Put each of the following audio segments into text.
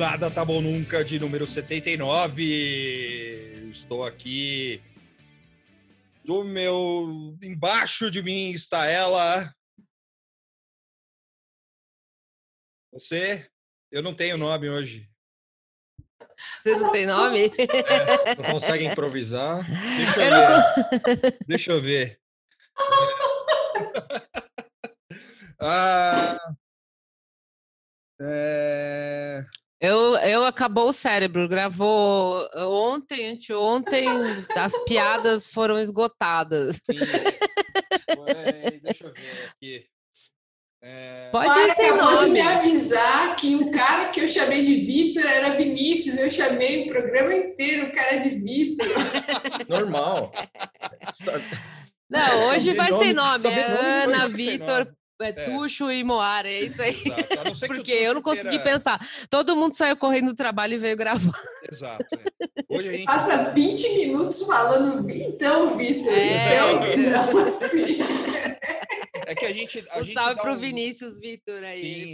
nada tá bom nunca, de número 79. Estou aqui. Do meu. Embaixo de mim está ela. Você? Eu não tenho nome hoje. Você não tem nome? É, não consegue improvisar. Deixa eu, ver. Deixa eu ver. ah, é... Eu, eu acabou o cérebro, gravou ontem, anteontem, as piadas foram esgotadas. Sim. deixa eu ver aqui. É... Pode ser acabou nome. de me avisar que o cara que eu chamei de Vitor era Vinícius. Eu chamei o programa inteiro o cara de Vitor. Normal. Não, hoje vai sem nome. É Ana, Vitor, é, Tuxo e Moara, é isso aí. Porque eu não consegui queira... pensar. Todo mundo saiu correndo do trabalho e veio gravar. Exato. É. Hoje a gente... Passa 20 minutos falando, então, Vitor, é, então, É que a gente. A um gente salve pro um... Vinícius Vitor aí.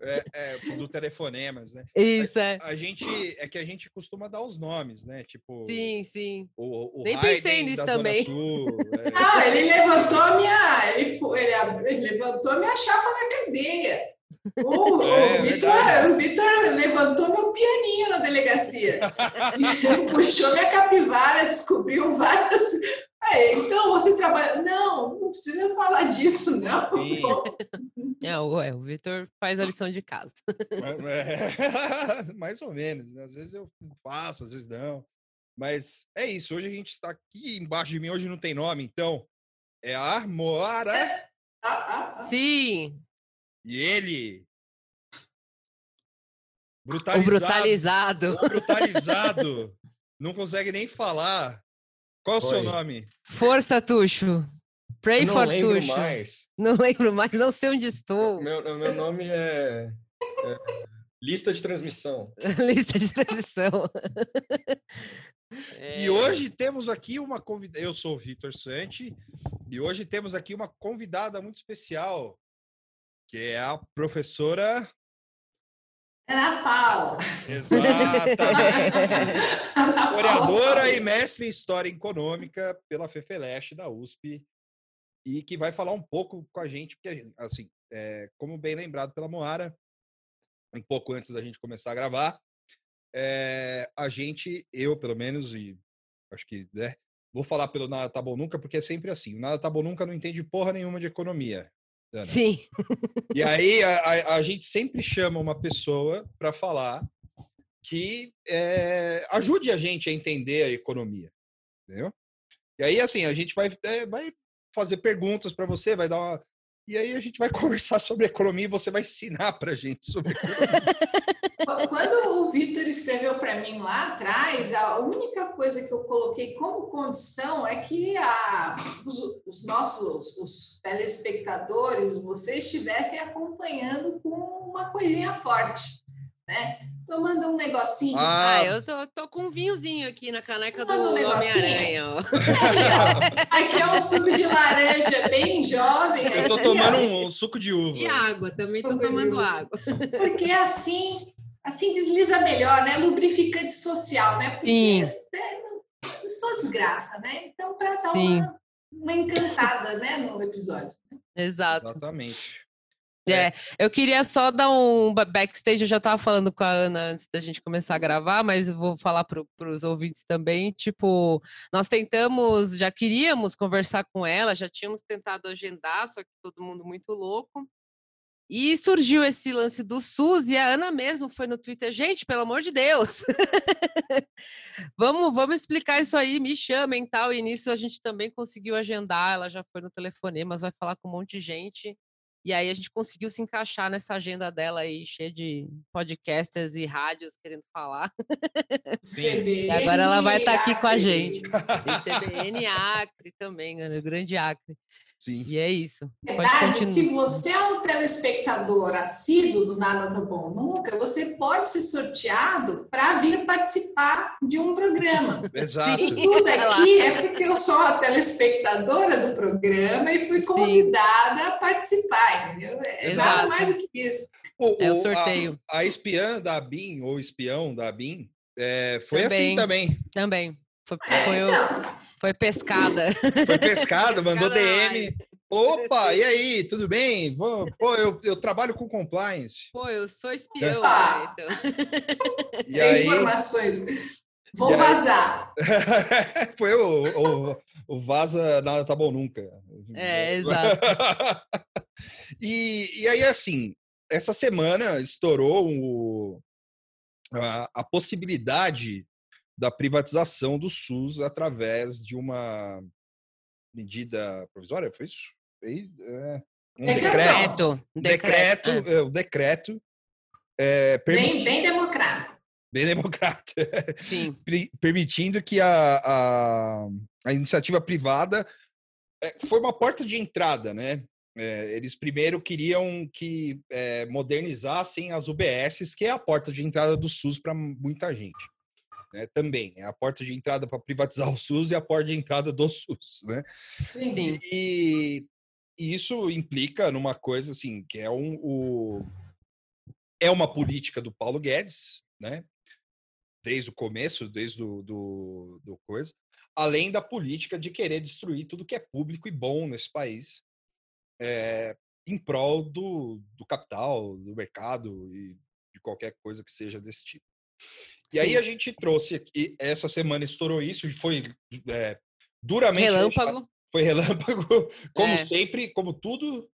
É, é, do telefonemas, né? Isso, a, é. A gente, é que a gente costuma dar os nomes, né? Tipo. Sim, sim. O, o Nem pensei nisso também. Sul, é... Ah, ele levantou a minha. Ele, ele, ele levantou a minha chapa na cadeia. O, é, o, Vitor, o Vitor levantou meu pianinho na delegacia. puxou minha capivara, descobriu várias. É, então você trabalha. Não, não precisa falar disso, não. É, o, é, o Vitor faz a lição de casa. É, mais ou menos. Né? Às vezes eu faço, às vezes não. Mas é isso. Hoje a gente está aqui embaixo de mim. Hoje não tem nome, então. É a Armora. Ah, ah, ah. Sim. E ele. Brutalizado. O brutalizado. O brutalizado. não consegue nem falar. Qual Foi. o seu nome? Força, Tuxo. Pray não for lembro Tuxo. mais. Não lembro mais, não sei onde estou. Meu, meu nome é, é Lista de transmissão. Lista de transmissão. é... E hoje temos aqui uma convidada. Eu sou o Vitor Santi, e hoje temos aqui uma convidada muito especial, que é a professora Ana Paula. Exatamente. Historiadora e mestre em História Econômica pela FEFELESH da USP e que vai falar um pouco com a gente, porque, assim, é, como bem lembrado pela Moara, um pouco antes da gente começar a gravar, é, a gente, eu pelo menos, e acho que, né, vou falar pelo Nada Tá Bom Nunca, porque é sempre assim, o Nada Tá Bom Nunca não entende porra nenhuma de economia. Ana. Sim. E aí a, a, a, gente sempre chama uma pessoa para falar que é, ajude a gente a entender a economia, entendeu? E aí assim a gente vai é, vai fazer perguntas para você, vai dar uma e aí a gente vai conversar sobre economia e você vai ensinar para gente sobre economia. Quando o Vitor escreveu para mim lá atrás, a única coisa que eu coloquei como condição é que a, os, os, nossos os telespectadores, vocês estivessem acompanhando com uma coisinha forte, né? Tomando um negocinho. Ah, ah eu tô, tô, com um vinhozinho aqui na caneca do um Homem-Aranha. Aqui é um suco de laranja bem jovem. Eu tô tomando um, um suco de uva. E água, também suco tô tomando água. Porque assim, assim desliza melhor, né? Lubrificante social, né? Porque é só desgraça, né? Então, para dar uma, uma encantada né, no episódio. Exato. Exatamente. É, eu queria só dar um backstage, eu já estava falando com a Ana antes da gente começar a gravar, mas vou falar para os ouvintes também, tipo, nós tentamos, já queríamos conversar com ela, já tínhamos tentado agendar, só que todo mundo muito louco, e surgiu esse lance do SUS, e a Ana mesmo foi no Twitter, gente, pelo amor de Deus, vamos, vamos explicar isso aí, me chamem tal, e nisso a gente também conseguiu agendar, ela já foi no telefone, mas vai falar com um monte de gente, e aí a gente conseguiu se encaixar nessa agenda dela aí, cheia de podcasters e rádios querendo falar. Sim. E agora ela vai estar tá aqui com a gente. E CBN Acre também, né, o grande Acre. Sim. E é isso. Verdade, se você é um telespectador assíduo do Nada Tá Bom Nunca, você pode ser sorteado para vir participar de um programa. Exato. Isso tudo aqui é porque eu sou a telespectadora do programa e fui convidada a participar, entendeu? É Exato. nada mais do que isso. O- É o o- a- sorteio. A, espiã da BIM, ou espião da BIM, é, foi Também. assim também. Também. Foi, É, foi, o- então, foi pescada. Foi mandou Pescada na DM. Opa, e aí, tudo bem? Vou- Pô, eu, eu trabalho com compliance. Pô, eu sou espião. Ah. né, então. E aí, informações. Vou E aí? vazar. foi o, o, o Vaza Nada Tá Bom Nunca. É, exato. e, e aí, assim, essa semana estourou o, a, a possibilidade da privatização do SUS através de uma medida provisória, foi isso? Foi, é, um Decreto. decreto. Decreto. Um decreto, é. é, o decreto é, Bem, bem democrático. bem democrata, Sim. permitindo que a, a, a iniciativa privada é, foi uma porta de entrada, né? É, eles primeiro queriam que é, modernizassem as UBSs, que é a porta de entrada do SUS para muita gente. Né? Também é a porta de entrada para privatizar o SUS e a porta de entrada do SUS, né? Sim. E, e isso implica numa coisa assim, que é um o, é uma política do Paulo Guedes, né? Desde o começo, desde o do, do coisa, além da política de querer destruir tudo que é público e bom nesse país, é, em prol do, do capital, do mercado e de qualquer coisa que seja desse tipo. E aí a gente trouxe aqui, essa semana estourou isso, foi é, duramente Relâmpago. foi relâmpago, como É. sempre, como tudo,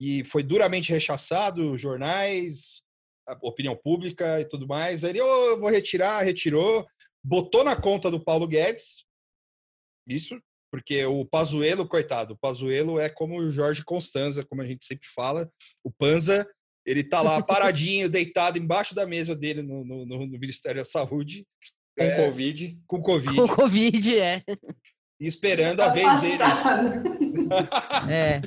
e foi duramente rechaçado, jornais, a opinião pública e tudo mais. Aí ele, "Ô, eu vou retirar, retirou, botou na conta do Paulo Guedes, isso, porque o Pazuello, coitado, o Pazuello é como o Jorge Constanza, como a gente sempre fala, o Panza, ele tá lá paradinho, deitado embaixo da mesa dele no, no- no- no Ministério da Saúde, Com É. Covid. com Covid, Com Covid, é. E esperando a vez dele. Afastado. É.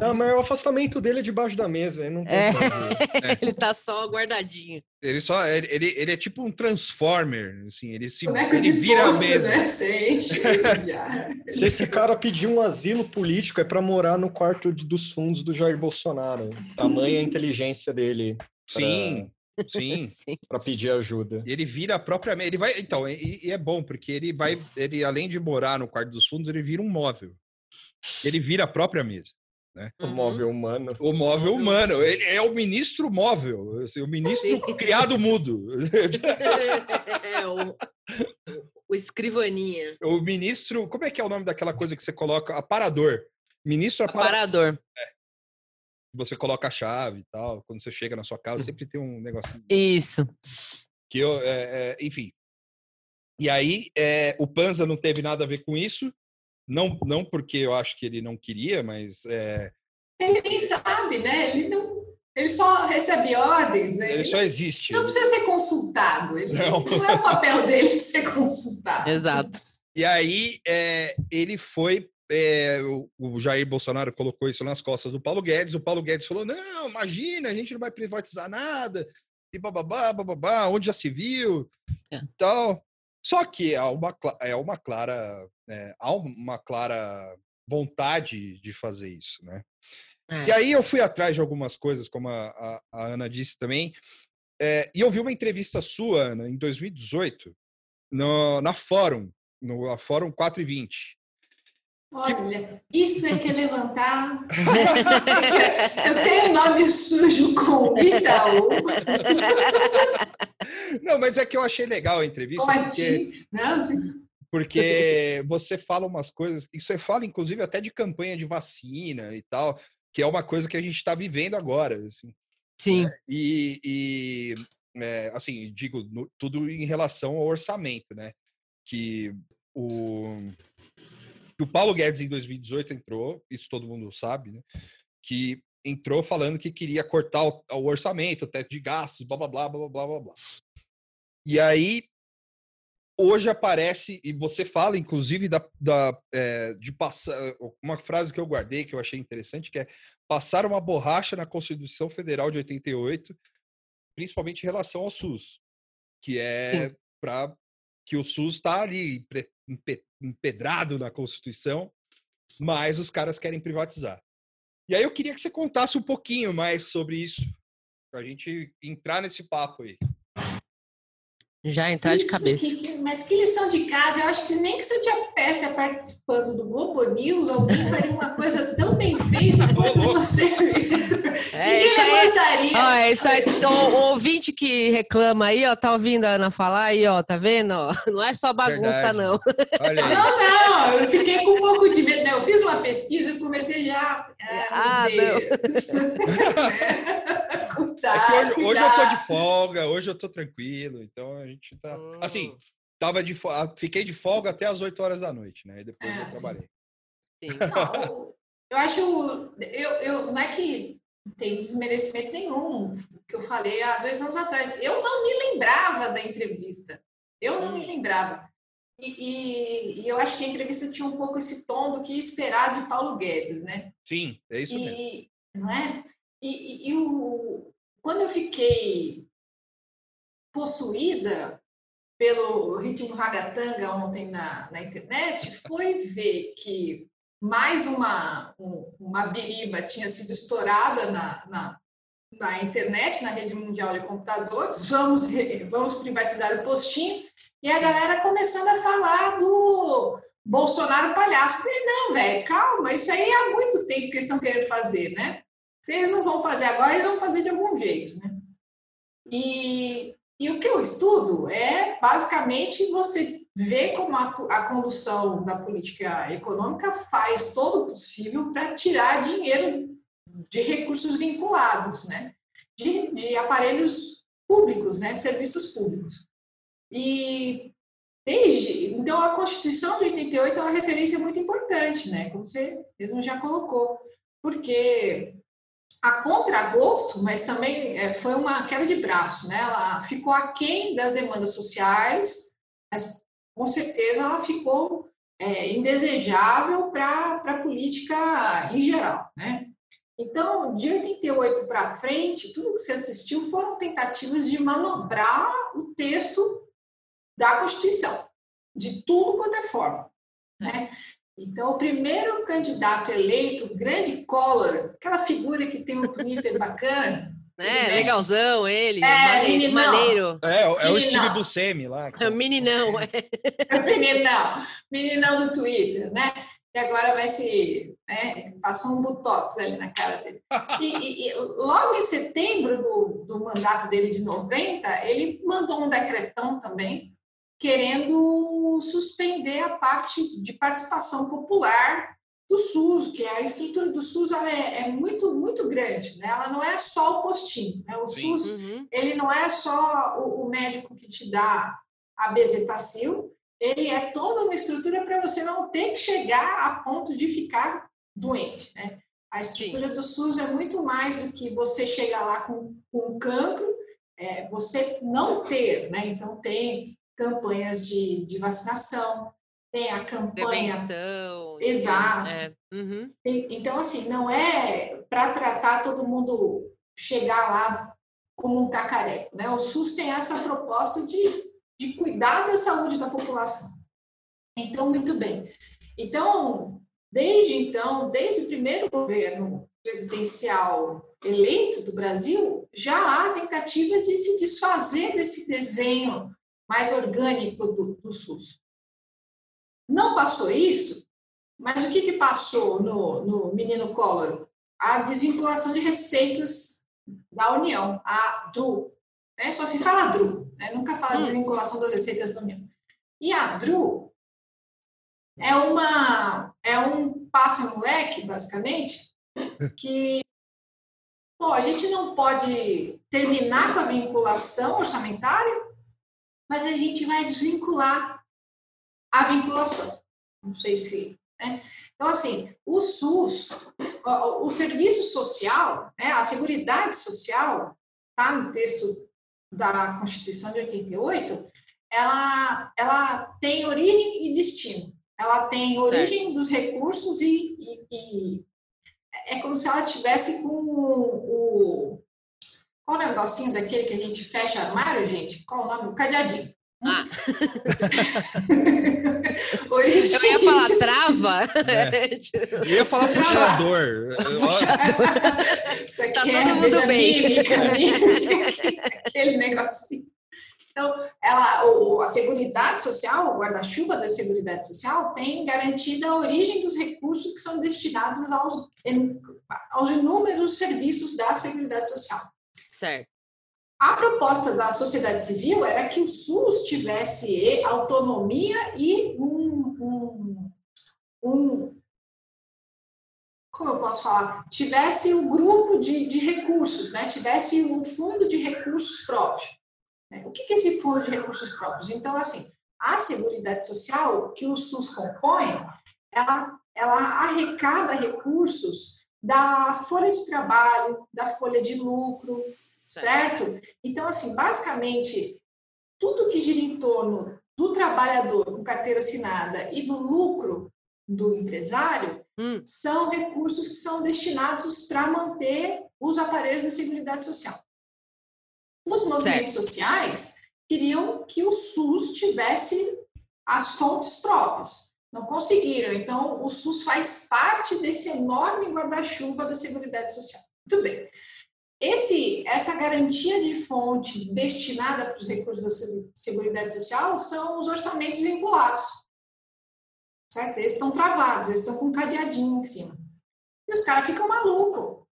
Não, mas o afastamento dele é debaixo da mesa. Ele não tem É. pra ver. Ele tá só guardadinho. Ele só ele, ele, ele é tipo um transformer, assim, ele se Boneco ele vira a posto, mesa. né? Você. Se esse cara pedir um asilo político, é pra morar no quarto de- dos fundos do Jair Bolsonaro. Tamanha a inteligência dele Sim, sim. Sim. pra pedir ajuda. Ele vira a própria mesa. Ele vai, então, e, e é bom porque ele vai, ele além de morar no quarto dos fundos, ele vira um móvel. Ele vira a própria mesa. O Uhum. móvel humano. O móvel humano, ele é o ministro móvel, assim, o ministro Sim. criado mudo. É, o, o escrivaninha. o ministro, como é que é o nome daquela coisa que você coloca? Aparador. Ministro aparador. Aparador. Você coloca a chave e tal. Quando você chega na sua casa, sempre tem um negocinho. Isso. que eu, é, é, enfim. E aí, é, o Panza não teve nada a ver com isso, não, não porque eu acho que ele não queria, mas é, Ele nem sabe, né? Ele, não, ele só recebe ordens, né? ele só existe. não precisa ser consultado. Ele, Não. não. é o papel dele ser consultado. Exato. E aí, é, ele foi. É, o, o Jair Bolsonaro colocou isso nas costas do Paulo Guedes. O Paulo Guedes falou: não, imagina, a gente não vai privatizar nada, e bababá, bababá, onde já se viu, É. e tal. Só que há uma, é uma clara, é, há uma clara vontade de fazer isso, né? É. E aí eu fui atrás de algumas coisas, como a, a- a Ana disse também, é, e eu vi uma entrevista sua, Ana, em 2018, no, na Fórum, no a Fórum 4 e 20. Olha, isso é que é levantar. Eu tenho nome sujo com Itaú, Não, mas é que eu achei legal a entrevista, com a porque, Ti. Não, assim, porque você fala umas coisas, e você fala, inclusive, até de campanha de vacina e tal, que é uma coisa que a gente está vivendo agora. Assim. Sim. E, e, é, assim, digo, no- tudo em relação ao orçamento, né? Que o, o Paulo Guedes em 2018 entrou, isso todo mundo sabe, né? Que entrou falando que queria cortar o, o orçamento, o teto de gastos, blá blá blá blá blá blá blá. E aí hoje aparece, e você fala, inclusive, da, da é, de passar. Uma frase que eu guardei que eu achei interessante, que é passar uma borracha na Constituição Federal de 88, principalmente em relação ao SUS, que é para que o SUS está ali empedrado na Constituição, mas os caras querem privatizar. E aí eu queria que você contasse um pouquinho mais sobre isso, para a gente entrar nesse papo aí. Já entrar de cabeça. Que, mas que lição de casa. Eu acho que nem que se eu tivesse participando do Globo News, alguém faria uma coisa tão bem feita quanto você, É, isso levantaria. Aí, ó, é isso aí, então, o ouvinte que reclama aí, ó, tá ouvindo a Ana falar aí, ó, tá vendo? Não é só bagunça, Verdade. não. Não, não, eu fiquei com um pouco de medo. Eu fiz uma pesquisa e comecei já. Ah, ah não. é, é hoje, hoje, eu tô de folga, hoje eu tô tranquilo, então a gente tá. Hum. Assim, tava de, fiquei de folga até as 8 horas da noite, né? E depois é, eu trabalhei. Sim. Não, eu acho. Eu, eu, não é que tem desmerecimento nenhum que eu falei há dois anos atrás. Eu não me lembrava da entrevista. Eu não me hum. lembrava. E, e, e, eu acho que a entrevista tinha um pouco esse tom do que esperar de Paulo Guedes, né? Sim, é isso e, mesmo. Não é? E, e o, quando eu fiquei possuída pelo ritmo ragatanga ontem na, na internet, foi ver que mais uma, uma biriba tinha sido estourada na, na, na, internet, na rede mundial de computadores, vamos, vamos privatizar o postinho, e a galera começando a falar do Bolsonaro palhaço. Eu falei, não, velho, calma, isso aí há muito tempo que eles estão querendo fazer, né? Se eles não vão fazer agora, eles vão fazer de algum jeito, né? E, e o que eu estudo é, basicamente, você ver como a, a condução da política econômica faz todo o possível para tirar dinheiro de recursos vinculados, né? De, de aparelhos públicos, né? De serviços públicos. E desde então a Constituição de 88 é uma referência muito importante, né? Como você mesmo já colocou, porque a contragosto, mas também é, foi uma queda de braço, né? Ela ficou aquém das demandas sociais, mas com certeza ela ficou é, indesejável para a política em geral, né? Então, de 88 para frente, tudo que você assistiu foram tentativas de manobrar o texto da Constituição, de tudo quanto é forma, né? Então, o primeiro candidato eleito, grande Collor, aquela figura que tem um Twitter bacana, é, legalzão ele, é, maneiro. maneiro. É, é o Steve Buscemi lá. É meninão, é. é. meninão, meninão do Twitter, né? E agora vai se. Né, passou um botox ali na cara dele. E, e, e, logo em setembro do, do mandato dele de 90, ele mandou um decretão também, querendo suspender a parte de participação popular do SUS, que a estrutura do SUS ela é, é, muito, muito grande, né? Ela não é só o postinho, né? O Sim. SUS, uhum. ele não é só o, o, médico que te dá a bezetacil, ele é toda uma estrutura para você não ter que chegar a ponto de ficar doente, né? A estrutura Sim. do SUS é muito mais do que você chegar lá com, com cancro, é, você não ter, né? Então, tem campanhas de, de vacinação, tem a campanha. Prevenção. Exato. É. Uhum. Então, assim, não é para tratar todo mundo chegar lá como um cacareco, né? O SUS tem essa proposta de, de cuidar da saúde da população. Então, muito bem. Então, desde então, desde o primeiro governo presidencial eleito do Brasil, já há tentativa de se desfazer desse desenho mais orgânico do, do SUS. Não passou isso, mas o que, que passou no, no Menino Collor? A desvinculação de receitas da União, a DRU. Né? Só se fala DRU, né? nunca fala hum. desvinculação das receitas da União. E a DRU é, uma, é um passa-moleque, basicamente, que a gente não pode terminar com a vinculação orçamentária, mas a gente vai desvincular a vinculação. Não sei se. Né? Então, assim, o SUS, o, o serviço social, né, a Seguridade Social, está no texto da Constituição de 88, ela, ela tem origem e destino. Ela tem origem certo. dos recursos e, e, e, é como se ela tivesse com o, o qual o negocinho daquele que a gente fecha armário, gente? Qual o nome? O cadeadinho. Ah. Origem eu ia falar trava. É. Eu ia falar puxador. puxador. Isso aqui tá é todo mundo bem. Mímica, mímica, aquele negocinho. Então, ela, o, a Seguridade Social, o guarda-chuva da Seguridade Social, tem garantida a origem dos recursos que são destinados aos, aos inúmeros serviços da Seguridade Social. Certo. A proposta da sociedade civil era que o SUS tivesse autonomia e um, um, um como eu posso falar, tivesse um grupo de, de recursos, né? tivesse um fundo de recursos próprios. Né? O que é esse fundo de recursos próprios? Então, assim, a Seguridade Social, que o SUS compõe, ela, ela arrecada recursos da folha de trabalho, da folha de lucro, certo? Então, assim, basicamente, tudo que gira em torno do trabalhador com carteira assinada e do lucro do empresário hum. são recursos que são destinados para manter os aparelhos da Seguridade Social. Os movimentos certo. sociais queriam que o SUS tivesse as fontes próprias. Não conseguiram. Então, o SUS faz parte desse enorme guarda-chuva da Seguridade Social. Muito bem. Esse, essa garantia de fonte destinada para os recursos da Seguridade Social são os orçamentos vinculados. Certo? Eles estão travados, eles estão com um cadeadinho em cima. E os caras ficam malucos.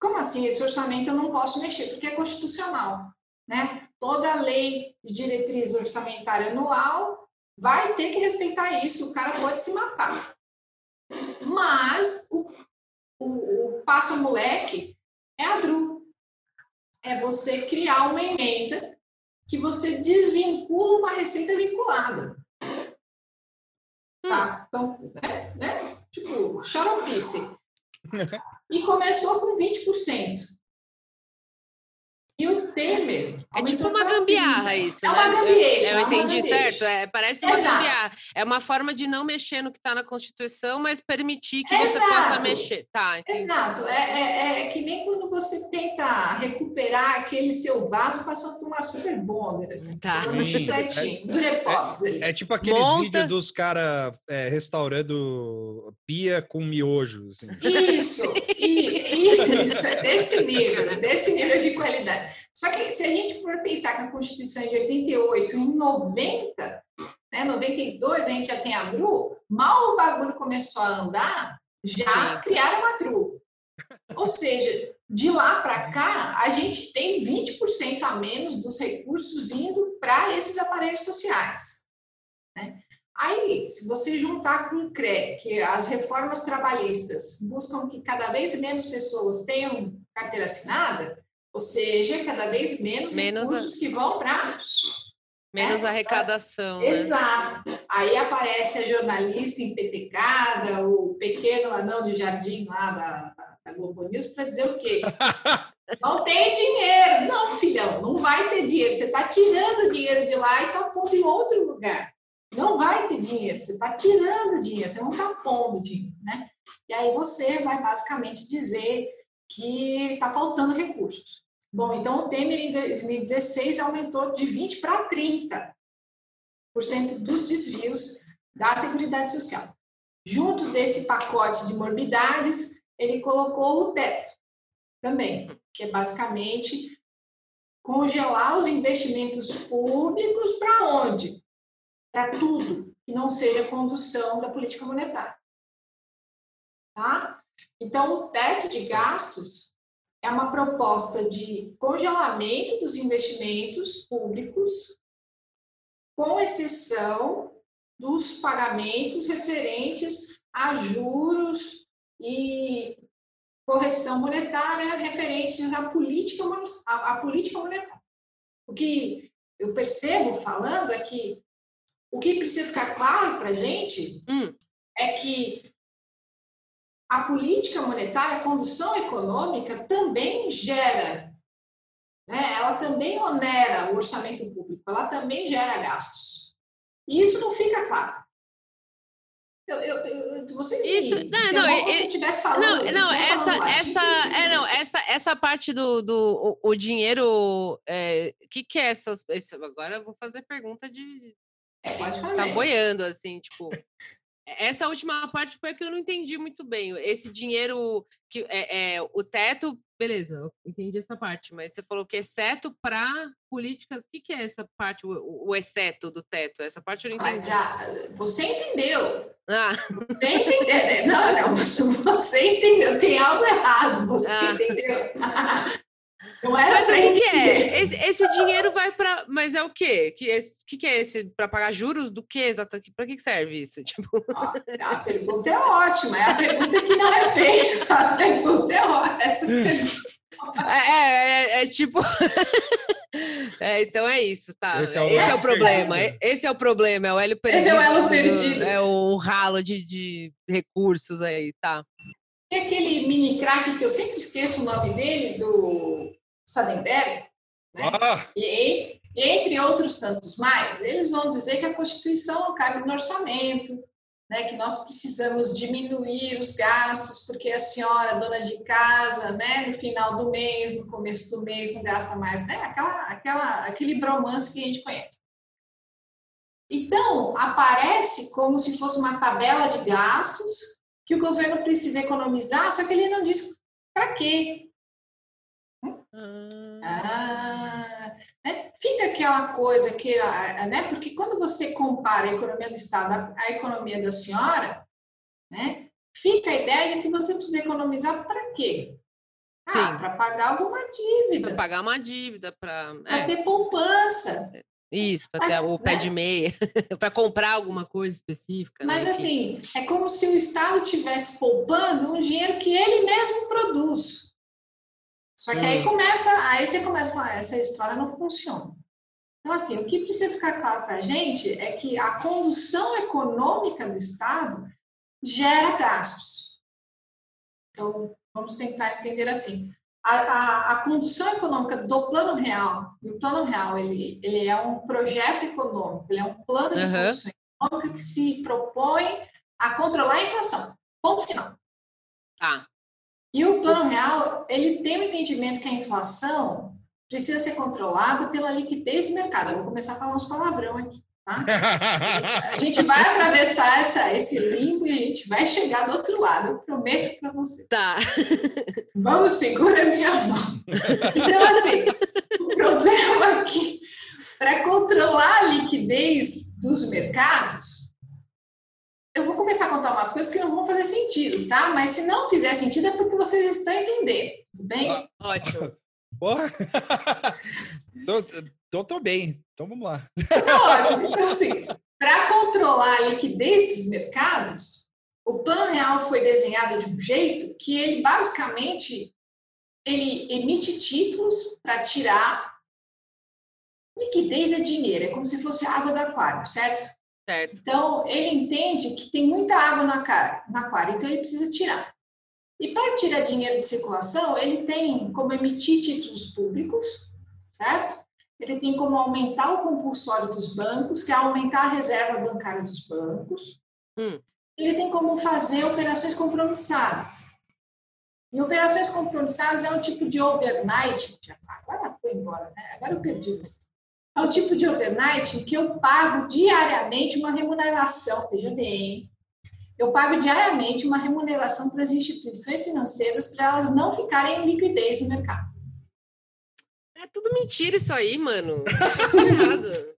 Como assim? Esse orçamento eu não posso mexer, porque é constitucional né? Toda lei de diretriz orçamentária anual vai ter que respeitar isso, o cara pode se matar. Mas o, o, o passa-moleque é a DRU. É você criar uma emenda que você desvincula uma receita vinculada. Tá? Então, né? né? Tipo, xaropice. E começou com 20%. Temer. É tipo uma gambiarra isso, é né? Uma gambiarra, eu, eu entendi certo. É, parece uma Exato. gambiarra. É uma forma de não mexer no que está na Constituição, mas permitir que Exato. você possa mexer. Tá, entendi. Exato. É, é, é, que nem quando você tenta recuperar aquele seu vaso passando por uma super bonder, assim. Tá. Chicletinho, é, é, é, tipo aqueles Monta... vídeos dos caras é, restaurando pia com miojo. Assim. Isso, e, isso, é desse nível, desse nível de qualidade. Só que se a gente for pensar que a Constituição é de 88, em 90, né, 92, a gente já tem a GRU, mal o bagulho começou a andar, já criaram a GRU. Ou seja, de lá para cá, a gente tem 20% a menos dos recursos indo para esses aparelhos sociais. Né? Aí, se você juntar com o CRE, que as reformas trabalhistas buscam que cada vez menos pessoas tenham carteira assinada, ou seja, cada vez menos, menos recursos a... que vão para. Menos né, arrecadação. Né? Exato. Aí aparece a jornalista empetecada, o pequeno anão de jardim lá da, da Globo News, para dizer o quê? Não tem dinheiro. Não, filhão, não vai ter dinheiro. Você está tirando dinheiro de lá e está pondo em outro lugar. Não vai ter dinheiro. Você está tirando dinheiro, você não está pondo dinheiro, né? E aí você vai basicamente dizer que está faltando recursos. Bom, então o Temer em 2016 aumentou de 20% para 30% dos desvios da Seguridade Social. Junto desse pacote de morbidades, ele colocou o teto também, que é basicamente congelar os investimentos públicos para onde? Para tudo que não seja condução da política monetária. Tá? Então, o teto de gastos é uma proposta de congelamento dos investimentos públicos, com exceção dos pagamentos referentes a juros e correção monetária referentes à política, à política monetária. O que eu percebo falando é que o que precisa ficar claro para a gente hum. é que a política monetária, a condução econômica também gera né, ela também onera o orçamento público, ela também gera gastos. E isso não fica claro. Eu, eu, eu, você isso não não é, tivesse falando não não essa essa é não essa essa parte do, do o, o dinheiro é, que que é essas agora eu vou fazer pergunta de é, pode fazer. tá boiando assim tipo essa última parte foi a que eu não entendi muito bem. Esse dinheiro que é, é o teto, beleza, entendi essa parte, mas você falou que exceto para políticas, o que, que é essa parte, o, o, exceto do teto? Essa parte eu não entendi. Mas ah, você entendeu. Ah. Você entendeu. Né? Não, não, você entendeu. Tem algo errado, você ah. entendeu. Não era Mas o que, que é? Esse, esse, dinheiro vai para. Mas é o quê? Que, esse, que, que é esse? Para pagar juros do que exatamente? Para que serve isso? Tipo... a pergunta é ótima, é a pergunta que não é feita. A pergunta é ótima. Essa pergunta é, é, é, é, tipo. é, então é isso, tá? Esse é o, esse é o problema. Esse é o problema, é o elo perdido. Esse é o elo perdido. É o ralo de, de recursos aí, tá? Tem aquele mini crack que eu sempre esqueço o nome dele, do Sadenberg, né? Ah. e, entre outros tantos mais, eles vão dizer que a Constituição não cabe no orçamento, né, que nós precisamos diminuir os gastos, porque a senhora, dona de casa, né, no final do mês, no começo do mês, não gasta mais, né, aquela, aquela, aquele bromance que a gente conhece. Então, aparece como se fosse uma tabela de gastos que o governo precisa economizar, só que ele não diz para quê. Ah. ah, né? Fica aquela coisa que, né? Porque quando você compara a economia do Estado à economia da senhora, né? Fica a ideia de que você precisa economizar para quê? Ah, para pagar alguma dívida. Para pagar uma dívida, para é. ter poupança. Isso, para ter o pé né? de meia, para comprar alguma coisa específica. Né, Mas né? assim, é como se o Estado estivesse poupando um dinheiro que ele mesmo produz. Só que aí começa, aí você começa a falar, essa história não funciona. Então, assim, o que precisa ficar claro para a gente é que a condução econômica do Estado gera gastos. Então, vamos tentar entender assim. A, a, a, condução econômica do plano real, e o plano real ele, ele é um projeto econômico, ele é um plano de uhum. condução econômica que se propõe a controlar a inflação. Ponto final. Tá. E o plano real, ele tem o entendimento que a inflação precisa ser controlada pela liquidez do mercado. Eu vou começar a falar uns palavrão aqui, tá? A gente vai atravessar essa, esse limbo e a gente vai chegar do outro lado, eu prometo para você. Tá. Vamos, segura a minha mão. Então, assim, o problema aqui, para controlar a liquidez dos mercados, começar a contar umas coisas que não vão fazer sentido, tá? Mas se não fizer sentido é porque vocês estão entendendo, tudo bem? Ah, ótimo. Porra. tô, tô, tô, bem, então vamos lá. Então, ótimo. Então, assim, para controlar a liquidez dos mercados, o plano real foi desenhado de um jeito que ele basicamente ele emite títulos para tirar liquidez é dinheiro, é como se fosse água do aquário, certo? Certo. Então, ele entende que tem muita água no aquário, então ele precisa tirar. E para tirar dinheiro de circulação, ele tem como emitir títulos públicos, certo? Ele tem como aumentar o compulsório dos bancos, que é aumentar a reserva bancária dos bancos. Hum. Ele tem como fazer operações compromissadas. E operações compromissadas é um tipo de overnight. Agora foi embora, né? Agora eu perdi vocês. É o tipo de overnight em que eu pago diariamente uma remuneração, veja bem, eu pago diariamente uma remuneração para as instituições financeiras para elas não ficarem em liquidez no mercado. É tudo mentira isso aí, mano. Tá errado.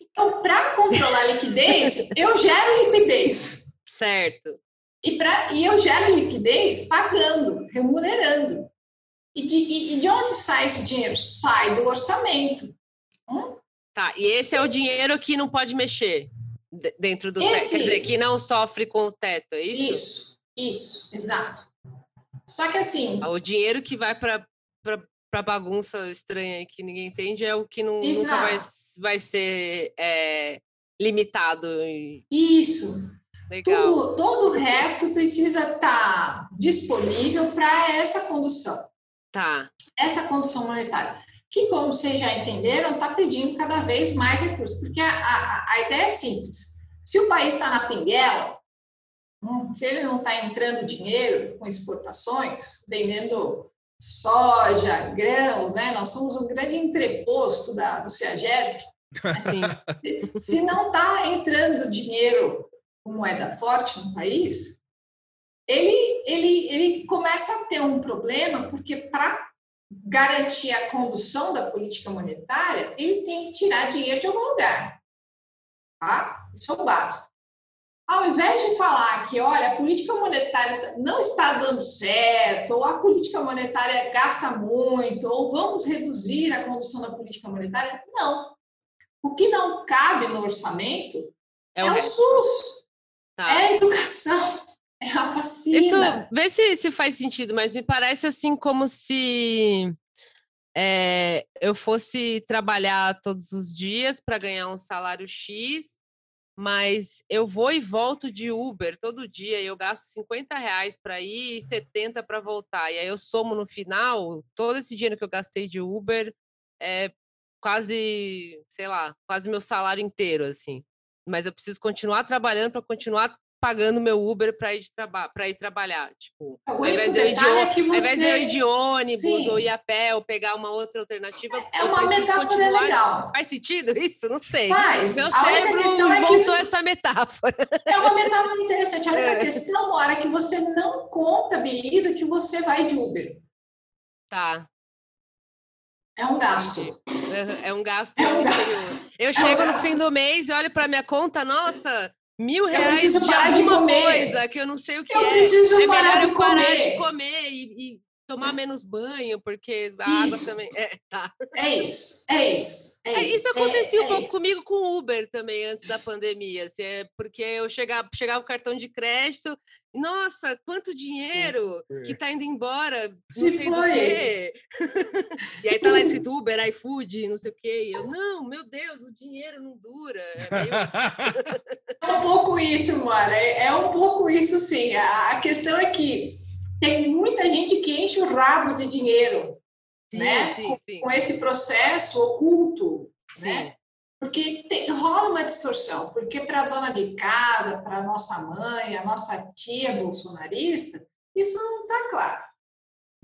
Então, para controlar a liquidez, eu gero liquidez. Certo. E, pra, e eu gero liquidez pagando, remunerando. E de, e de onde sai esse dinheiro? Sai do orçamento. Hum? Tá, e esse é o dinheiro que não pode mexer dentro do esse... teto, quer dizer, que não sofre com o teto, é isso? Isso, isso, exato. Só que assim... O dinheiro que vai para para bagunça estranha que ninguém entende é o que não, nunca vai, vai ser é, limitado. Isso. Legal. Tudo, todo o resto precisa estar tá disponível para essa condução. Tá. Essa condução monetária, que, como vocês já entenderam, está pedindo cada vez mais recursos, porque a, a, a ideia é simples. Se o país está na pinguela, hum, se ele não está entrando dinheiro com exportações, vendendo soja, grãos, né? Nós somos um grande entreposto da, do CEAGESP. Se, se não está entrando dinheiro com moeda forte no país, ele, ele, ele começa a ter um problema, porque para garantir a condução da política monetária, ele tem que tirar dinheiro de algum lugar. Tá? Isso é o básico. Ao invés de falar que, olha, a política monetária não está dando certo, ou a política monetária gasta muito, ou vamos reduzir a condução da política monetária, não. O que não cabe no orçamento é o, é o SUS, tá. é a educação, é a vacina. Isso, vê se, se faz sentido, mas me parece assim como se é, eu fosse trabalhar todos os dias para ganhar um salário X, mas eu vou e volto de Uber todo dia e eu gasto 50 reais para ir e 70 para voltar. E aí eu somo no final, todo esse dinheiro que eu gastei de Uber é quase, sei lá, quase meu salário inteiro, assim. Mas eu preciso continuar trabalhando para continuar pagando meu Uber para ir, para ir trabalhar. Tipo, ao invés, de eu ir de, é você... ao invés de eu ir de ônibus Sim. ou ir a pé ou pegar uma outra alternativa. É uma metáfora continuar... legal. Faz sentido isso? Não sei. Faz. Meu a cérebro questão é que... essa metáfora. É uma metáfora interessante. A única é. questão, é que você não contabiliza que você vai de Uber. Tá. É um gasto. É um gasto. É um gasto. Eu é chego um no fim do mês e olho para minha conta, nossa, Mil reais de alguma de coisa que eu não sei o que eu é. Preciso é parar melhor de parar de comer e, e, tomar menos banho, porque a isso. água também. É, tá. é isso, é isso. É, é isso acontecia um é pouco isso. comigo com o Uber também antes da pandemia. Assim, é porque eu chegava, chegava o cartão de crédito nossa, quanto dinheiro que está indo embora, não Se sei foi. do quê. e aí tá lá escrito Uber, iFood, não sei o quê. E eu, não, meu Deus, o dinheiro não dura. É, assim. é um pouco isso, mano. É, é, um pouco isso, sim. A, a, questão é que tem muita gente que enche o rabo de dinheiro, sim, né? Sim, com, sim. com, esse processo oculto, né? Porque tem, rola uma distorção, porque para a dona de casa, para a nossa mãe, a nossa tia bolsonarista, isso não está claro.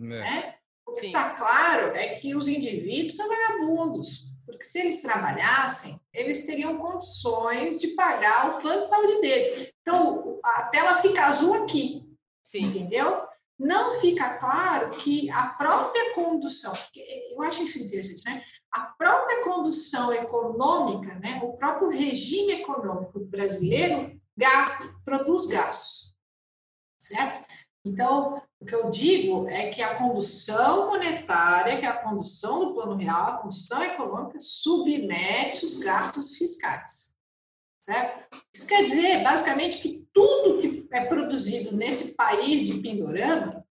É. Né? O que Sim. está claro é que os indivíduos são vagabundos, porque se eles trabalhassem, eles teriam condições de pagar o plano de saúde deles. Então, a tela fica azul aqui, Sim. entendeu? Não fica claro que a própria condução, eu acho isso interessante, né? a própria condução econômica, né, o próprio regime econômico brasileiro gasta, produz gastos, certo? Então, o que eu digo é que a condução monetária, que é a condução do plano real, a condução econômica, submete os gastos fiscais, certo? Isso quer dizer, basicamente, que tudo que é produzido nesse país de Pindorama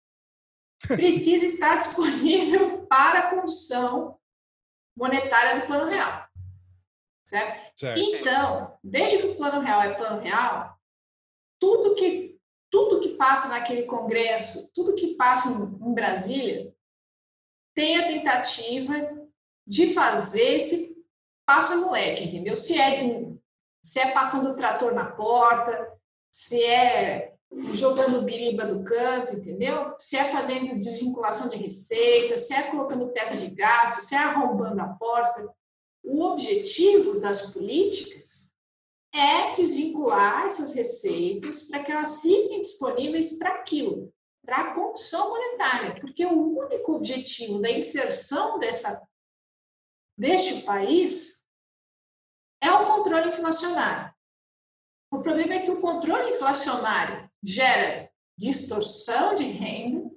precisa estar disponível para a condução monetária do plano real. Certo? certo? Então, desde que o plano real é plano real, tudo que tudo que passa naquele congresso, tudo que passa em, Brasília, tem a tentativa de fazer esse passa moleque, entendeu? Se é se é passando o trator na porta, se é jogando biriba do canto, entendeu? Se é fazendo desvinculação de receita, se é colocando teto de gasto, se é arrombando a porta. O objetivo das políticas é desvincular essas receitas para que elas fiquem disponíveis para aquilo, para a condição monetária, porque o único objetivo da inserção dessa deste país é o controle inflacionário. O problema é que o controle inflacionário gera distorção de renda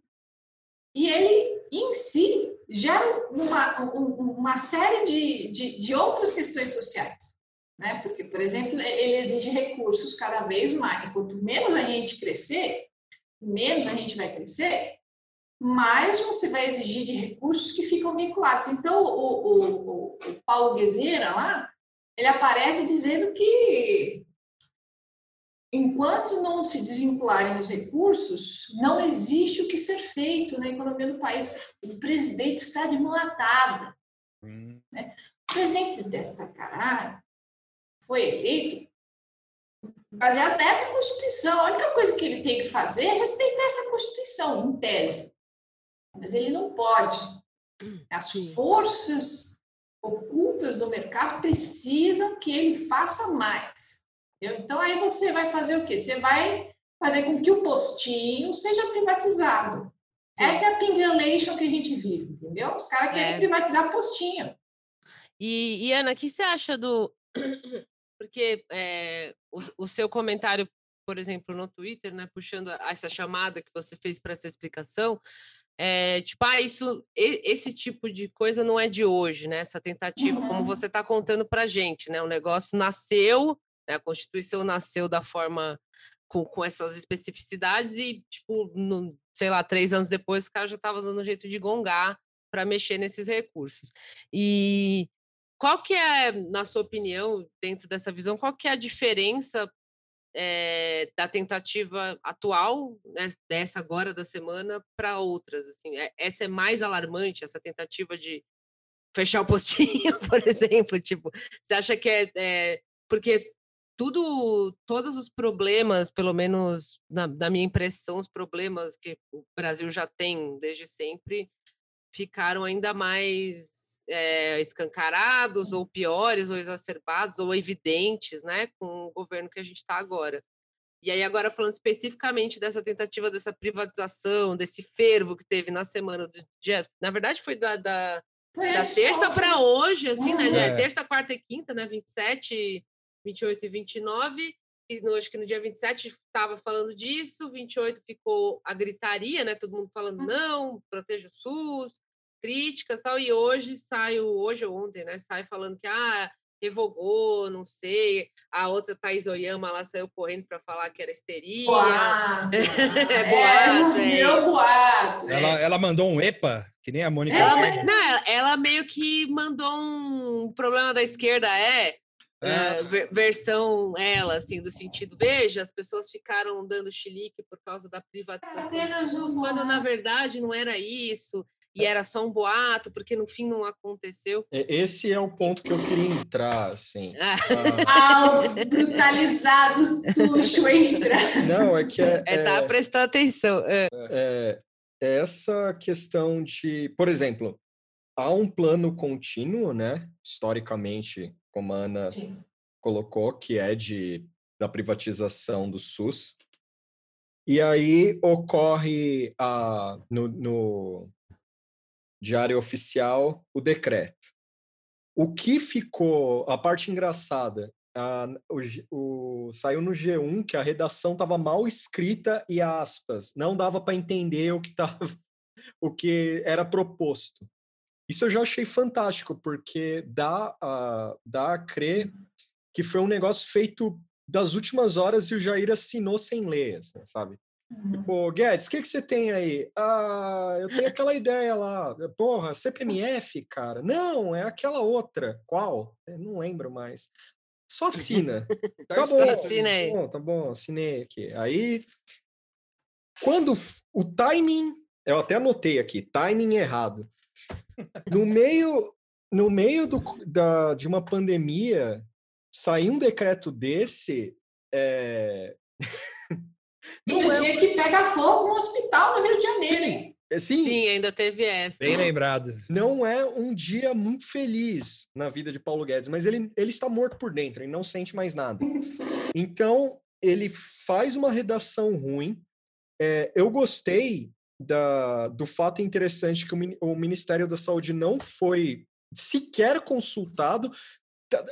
e ele, em si, gera uma, uma série de, de, de outras questões sociais. Né? Porque, por exemplo, ele exige recursos cada vez mais. Quanto menos a gente crescer, menos a gente vai crescer, mais você vai exigir de recursos que ficam vinculados. Então, o, o, o, Paulo Guezeira lá, ele aparece dizendo que enquanto não se desvincularem os recursos, não existe o que ser feito na economia do país. O presidente está de mão atada. Hum. Né? O presidente desta caralho foi eleito baseado nessa Constituição. A única coisa que ele tem que fazer é respeitar essa Constituição, em tese. Mas ele não pode. As forças ocultas do mercado precisam que ele faça mais. Entendeu? Então, aí você vai fazer o quê? Você vai fazer com que o postinho seja privatizado. Sim. Essa é a pingalation que a gente vive, entendeu? Os caras querem é. privatizar postinho. E, e, Ana, o que você acha do. Porque é, o, o, seu comentário, por exemplo, no Twitter, né, puxando essa chamada que você fez para essa explicação, é, tipo, ah, isso, esse tipo de coisa não é de hoje, né? Essa tentativa, uhum. como você está contando para gente, né? O negócio nasceu, né? a Constituição nasceu da forma com, com essas especificidades e, tipo, no, sei lá, três anos depois, o cara já estava dando jeito de gongar para mexer nesses recursos. E qual que é, na sua opinião, dentro dessa visão, qual que é a diferença é, da tentativa atual, né, dessa agora da semana, para outras? Assim, é, essa é mais alarmante, essa tentativa de fechar o postinho, por exemplo? Tipo, você acha que é, é porque tudo, todos os problemas, pelo menos na, na, minha impressão, os problemas que o Brasil já tem desde sempre, ficaram ainda mais é, escancarados, ou piores, ou exacerbados, ou evidentes, né, com o governo que a gente está agora. E aí, agora falando especificamente dessa tentativa dessa privatização, desse fervo que teve na semana do dia. Na verdade, foi da, da, foi da terça para hoje, assim, né? É. Terça, quarta e quinta, né? 27, 28 e 29. E no, acho que no dia 27 estava falando disso, 28 ficou a gritaria, né? Todo mundo falando, não, proteja o SUS, críticas tal, e hoje saiu, hoje ou ontem, né, sai falando que, ah, revogou, não sei, a outra Thais Oyama lá saiu correndo para falar que era histeria. Boato. é, boato, é, é boato. Ela, ela mandou um EPA, que nem a Mônica. Ela, não, ela meio que mandou um problema da esquerda, é, é. versão ela, assim, do sentido, veja, as pessoas ficaram dando chilique por causa da privatização, quando na verdade não era isso e era só um boato, porque no fim não aconteceu. Esse é o ponto que eu queria entrar, assim. Ah, ah brutalizado, tuxo, entra. Não, é que é... É, tá, é, prestando atenção. É. é. é essa questão de... Por exemplo, há um plano contínuo, né? Historicamente, como a Ana Sim. colocou, que é de da privatização do SUS. E aí ocorre a, no, no, Diário Oficial, o decreto. O que ficou, a parte engraçada, a, o, o, saiu no G1 que a redação estava mal escrita e aspas, não dava para entender o que tava, o que era proposto. Isso eu já achei fantástico, porque dá a, dá a crer que foi um negócio feito das últimas horas e o Jair assinou sem ler, assim, sabe? Tipo, Guedes, o que, que você tem aí? Ah, eu tenho aquela ideia lá. Porra, CPMF, cara. Não, é aquela outra. Qual? Eu não lembro mais. Só assina. tá, tá bom. Assina aí. Tá bom, tá bom, assinei aqui. Aí, quando o timing, eu até anotei aqui, timing errado. No meio, no meio do, da, de uma pandemia, sair um decreto desse, é... E no é... dia que pega fogo no hospital no Rio de Janeiro, hein? É, sim, sim, ainda teve essa. Bem lembrado. Não é um dia muito feliz na vida de Paulo Guedes, mas ele, ele está morto por dentro, ele não sente mais nada. Então, ele faz uma redação ruim. É, eu gostei da, do fato interessante que o, o Ministério da Saúde não foi sequer consultado.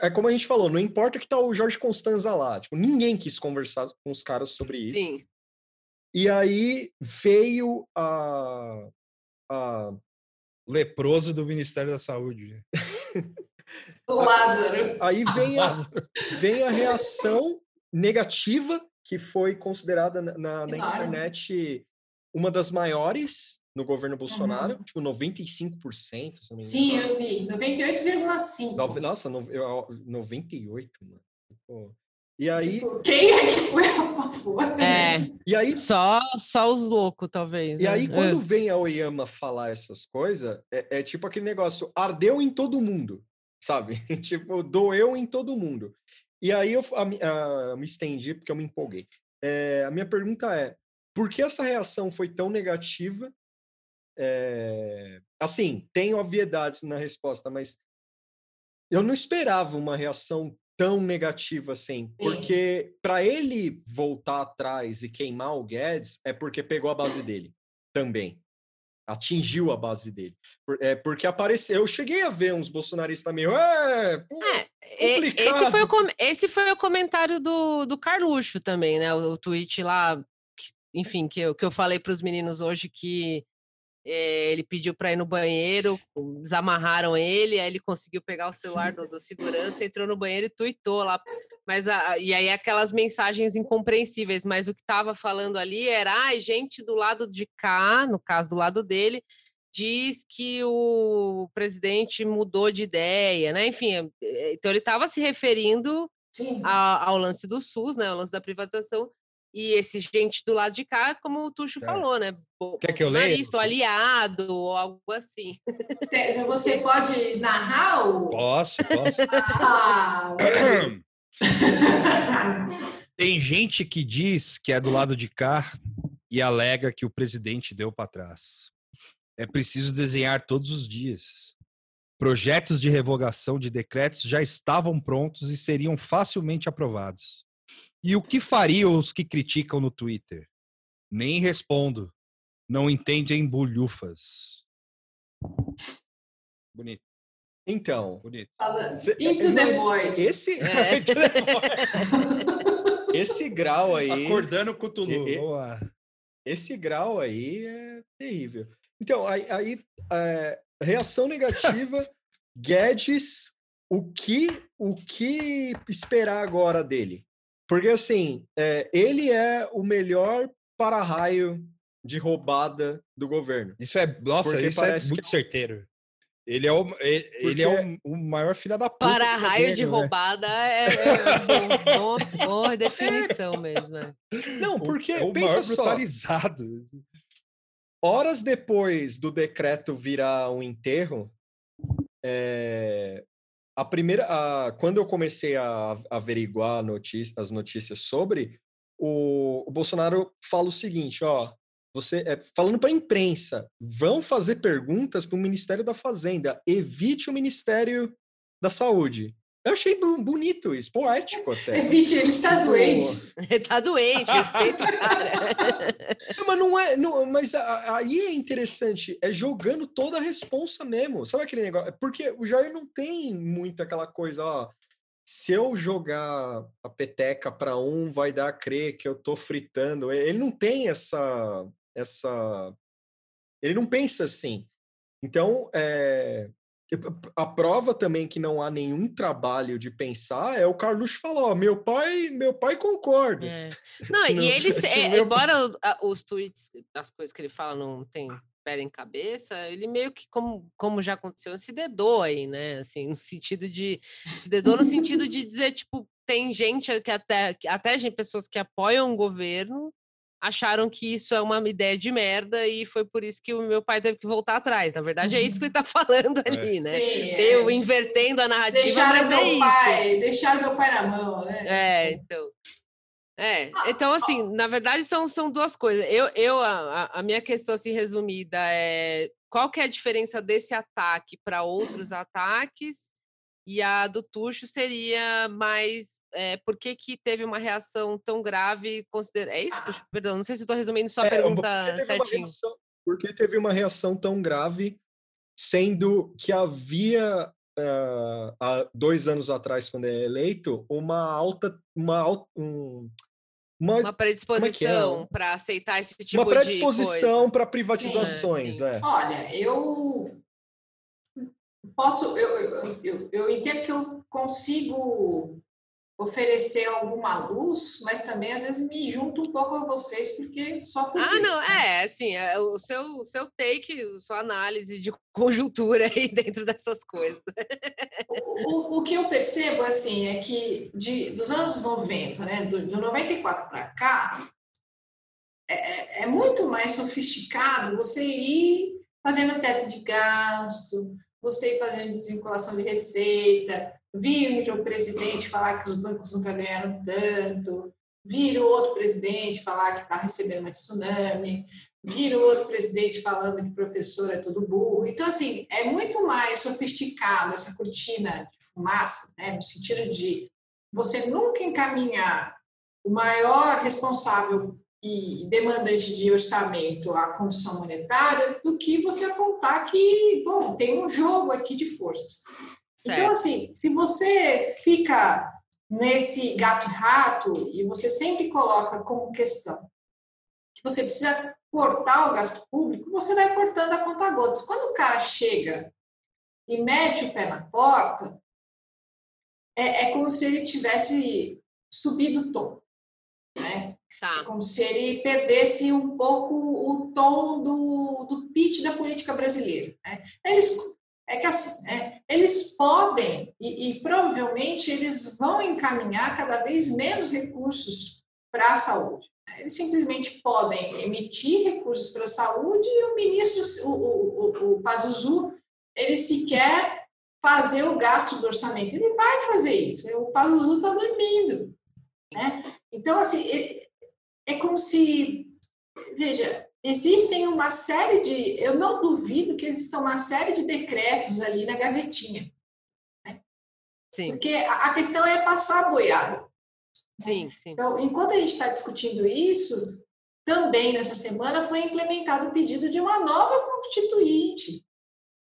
É como a gente falou, não importa que tá o Jorge Constanza lá, tipo, ninguém quis conversar com os caras sobre isso. Sim. E aí veio a, a... leproso do Ministério da Saúde. o Lázaro. Aí vem a, vem a reação negativa que foi considerada na, na internet uma das maiores no governo Bolsonaro, uhum. tipo 95%. Se Sim, eu vi, 98,5%. Nossa, no, eu, 98, mano. Pô. E aí. Tipo, quem é que foi a favor? É. E aí. Só, só os loucos, talvez. E né? aí, quando É. vem a Oyama falar essas coisas, é, é tipo aquele negócio, ardeu em todo mundo, sabe? tipo, doeu em todo mundo. E aí eu a a- me estendi, porque eu me empolguei. É, a minha pergunta é, por que essa reação foi tão negativa? É, assim, tem obviedades na resposta, mas eu não esperava uma reação tão negativa assim, porque para ele voltar atrás e queimar o Guedes é porque pegou a base dele também. Atingiu a base dele. É porque apareceu. Eu cheguei a ver uns bolsonaristas meio. É, pô, É, esse, foi o, com- esse foi o comentário do, do Carluxo também, né? O, o tweet lá, que- enfim, que eu, que eu falei para os meninos hoje que ele pediu para ir no banheiro, desamarraram ele, aí ele conseguiu pegar o celular do, do segurança, entrou no banheiro e tweetou lá. Mas a- e aí aquelas mensagens incompreensíveis, mas o que estava falando ali era, ai, gente do lado de cá, no caso do lado dele, diz que o presidente mudou de ideia, né? Enfim, eh, então ele estava se referindo Sim. a- ao lance do SUS, né? Ao lance da privatização. E esse gente do lado de cá, como o Tuxo É. falou, né? Quer que eu leia? ou aliado, ou algo assim. Você pode narrar o. Posso, posso. Ah, Tem gente que diz que é do lado de cá e alega que o presidente deu para trás. É preciso desenhar todos os dias. Projetos de revogação de decretos já estavam prontos e seriam facilmente aprovados. E o que fariam os que criticam no Twitter? Nem respondo. Não entendem bulhufas. Bonito, Então. bonito. fala, Cê- Into the void. Esse. É. esse grau aí. Acordando com o Tulu. E-. Esse grau aí é terrível. Então, aí, aí, é, reação negativa, Guedes, o que, o que esperar agora dele? Porque, assim, é, ele é o melhor para-raio de roubada do governo. Isso é, nossa, Porque isso é parece que muito certeiro. Ele é o, ele, ele é o, o maior filho da puta. Para raio de né? roubada é, é bom, bom- boa definição mesmo. é. Não, O- porque, é o pensa maior só, brutalizado. horas depois do decreto virar um enterro, é, a primeira, a- quando eu comecei a averiguar notícia- as notícias sobre, o, o Bolsonaro fala o seguinte, ó, você é, falando para a imprensa, vão fazer perguntas para o Ministério da Fazenda, evite o Ministério da Saúde. Eu achei bonito isso, poético até. Evite, ele está Tipo, doente. Ele tá doente, respeita o cara. Não, mas não é. Não, mas aí é interessante, é jogando toda a responsa mesmo. Sabe aquele negócio? Porque o Jair não tem muito aquela coisa, ó. Se eu jogar a peteca para um, vai dar a crer que eu tô fritando. Ele não tem essa. essa ele não pensa assim. Então, é, a prova também que não há nenhum trabalho de pensar é o Carlos falar, ó, meu pai, meu pai concorda. É. Não, Não, e ele, é, meu- embora os tweets, as coisas que ele fala não tem pé em cabeça, ele meio que, como, como já aconteceu, se dedou aí, né? Assim, no sentido de. Se dedou no sentido de dizer, tipo, tem gente que até, até gente, pessoas que apoiam o governo acharam que isso é uma ideia de merda e foi por isso que o meu pai teve que voltar atrás. Na verdade, é isso que ele tá falando ali, né? Sim, é, Meio invertendo a narrativa, deixaram mas é meu isso. pai, deixaram meu pai na mão, né? É, então. É, então assim, na verdade são, são duas coisas. Eu, eu a, a- a minha questão assim resumida é qual que é a diferença desse ataque para outros ataques? E a do Tuxo seria mais é, por que, que teve uma reação tão grave? Considera... É isso, Tuxo? Perdão, não sei se estou resumindo sua É, pergunta uma certinho. reação- porque teve uma reação tão grave, sendo que havia ah, há dois anos atrás, quando é eleito, uma alta, uma, um- uma, Uma é predisposição para aceitar esse tipo uma de predisposição coisa. para privatizações, sim. é. Olha, eu posso, eu, eu, eu, entendo que eu consigo oferecer alguma luz, mas também às vezes me junto um pouco a vocês, porque só por Ah, Deus, não, né? é, assim, é o seu, seu take, a sua análise de conjuntura aí dentro dessas coisas. O, o, o que eu percebo, assim, é que de, dos anos 90, né, do, do 94 para cá, é, é- é muito mais sofisticado você ir fazendo teto de gasto, você ir fazendo desvinculação de receita, vir o presidente falar que os bancos nunca ganharam tanto, vir o outro presidente falar que está recebendo uma tsunami, vir o outro presidente falando que professor é tudo burro. Então, assim, é muito mais sofisticado essa cortina de fumaça, né, no sentido de você nunca encaminhar o maior responsável e demandante de orçamento à condição monetária do que você apontar que, bom, tem um jogo aqui de forças. Então, Certo. assim, se você fica nesse gato e rato e você sempre coloca como questão que você precisa cortar o gasto público, você vai cortando a conta gotas. Quando o cara chega e mete o pé na porta, é, é como se ele tivesse subido o tom, né? É Tá. como se ele perdesse um pouco o tom do, do pitch da política brasileira. Né? Eles, é que assim, né? eles podem e, e provavelmente eles vão encaminhar cada vez menos recursos para a saúde. né? Eles simplesmente podem emitir recursos para a saúde e o ministro, o, o, o, o Pazuzu, ele sequer fazer o gasto do orçamento. Ele vai fazer isso. O Pazuzu está dormindo. Né? Então, assim, ele, é como se, veja, existem uma série de, eu não duvido que existam uma série de decretos ali na gavetinha, Sim, porque a a questão é passar a boiada. sim, sim. Então, enquanto a gente está discutindo isso, também nessa semana foi implementado o pedido de uma nova constituinte,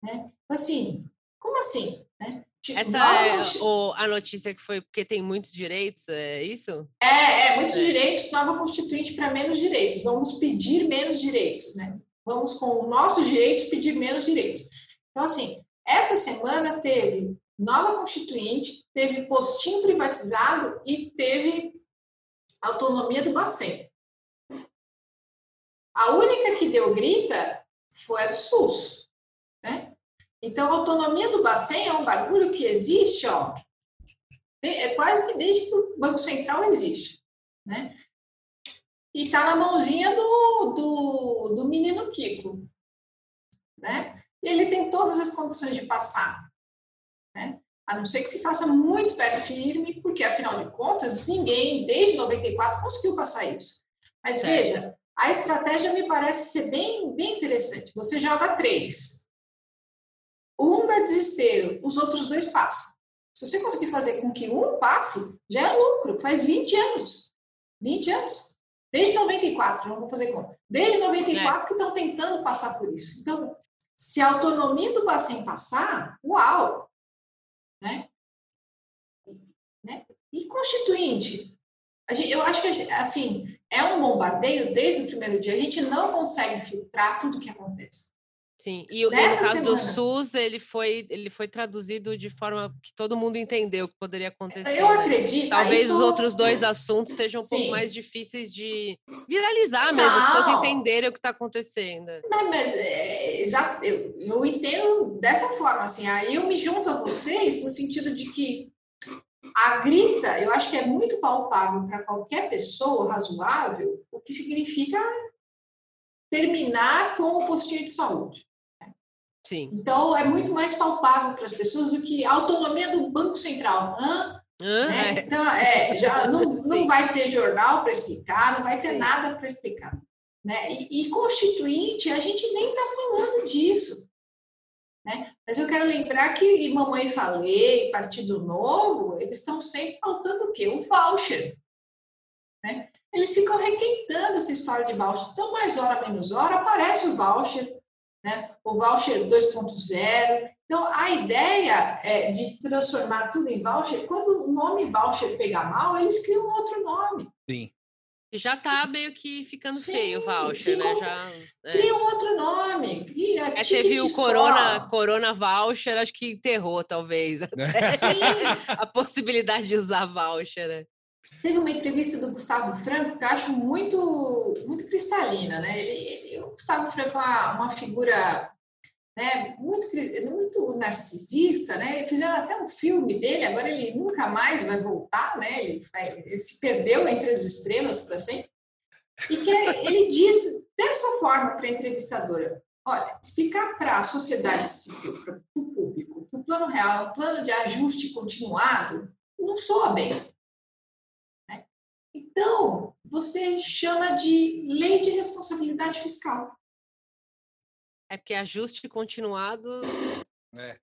né? Assim, como assim, né? Essa é o, a notícia que foi porque tem muitos direitos, é isso? É, é, muitos É. direitos, nova constituinte para menos direitos. Vamos pedir menos direitos, né? Vamos, com os nossos direitos, pedir menos direitos. Então, assim, essa semana teve nova constituinte, teve postinho privatizado e teve autonomia do Bacen. A única que deu grita foi a do SUS? Então, a autonomia do Bacen é um bagulho que existe, ó, é quase que desde que o Banco Central existe, né? E está na mãozinha do, do, do menino Kiko, né? E ele tem todas as condições de passar, né? A não ser que se faça muito pé firme, porque afinal de contas ninguém desde 94 conseguiu passar isso. Mas veja, a estratégia me parece ser bem, bem interessante. Você joga três. Um dá desespero, os outros dois passam. Se você conseguir fazer com que um passe, já é lucro. Faz 20 anos. 20 anos. Desde 94, não vou fazer conta. Desde 94 que estão tentando passar por isso. Então, se a autonomia do Bacen passar, uau! Né? né? E constituinte? A gente, eu acho que, gente, assim, é um bombardeio desde o primeiro dia. A gente não consegue filtrar tudo o que acontece. Sim, e, o- Nessa no caso do semana. SUS, ele foi, ele foi traduzido de forma que todo mundo entendeu que poderia acontecer. Eu né? acredito. Talvez isso- os outros dois assuntos sejam um pouco Sim. mais difíceis de viralizar mesmo, as pessoas Não. entenderem o que está acontecendo. Mas, mas, é, exa- eu, eu entendo dessa forma, assim, aí eu me junto a vocês no sentido de que a grita, eu acho que é muito palpável para qualquer pessoa razoável o que significa terminar com o postinho de saúde. Sim. Então, é muito mais palpável para as pessoas do que a autonomia do Banco Central. Hã? Hã? né? É. Então, é, já não, não vai ter jornal para explicar, não vai ter Sim. nada para explicar. Né? E, e constituinte, a gente nem está falando disso. Né? Mas eu quero lembrar que e Mamãe Falei, Partido Novo, eles estão sempre faltando o quê? O voucher. Né? Eles ficam requentando essa história de voucher. Então, mais hora, menos hora, aparece o voucher, né? o voucher 2.0. Então, a ideia é de transformar tudo em voucher. Quando o nome voucher pegar mal, eles criam outro nome. Sim. Já está meio que ficando Sim, feio o voucher, né? ficou- Já, é. Cria um outro nome. Cria, é, teve o Corona, Corona Voucher, acho que enterrou, talvez, a possibilidade de usar voucher, né? Teve uma entrevista do Gustavo Franco que eu acho muito, muito cristalina, né? Ele, ele o Gustavo Franco é uma, uma figura né, muito, muito narcisista, né? Fizeram até um filme dele, agora ele nunca mais vai voltar, né? Ele, ele se perdeu entre as estrelas para sempre. E que ele diz dessa forma para a entrevistadora: olha, explicar para a sociedade civil, para o público, que o plano real é um plano de ajuste continuado, não soa bem. Então, você chama de lei de responsabilidade fiscal. É porque ajuste continuado. É.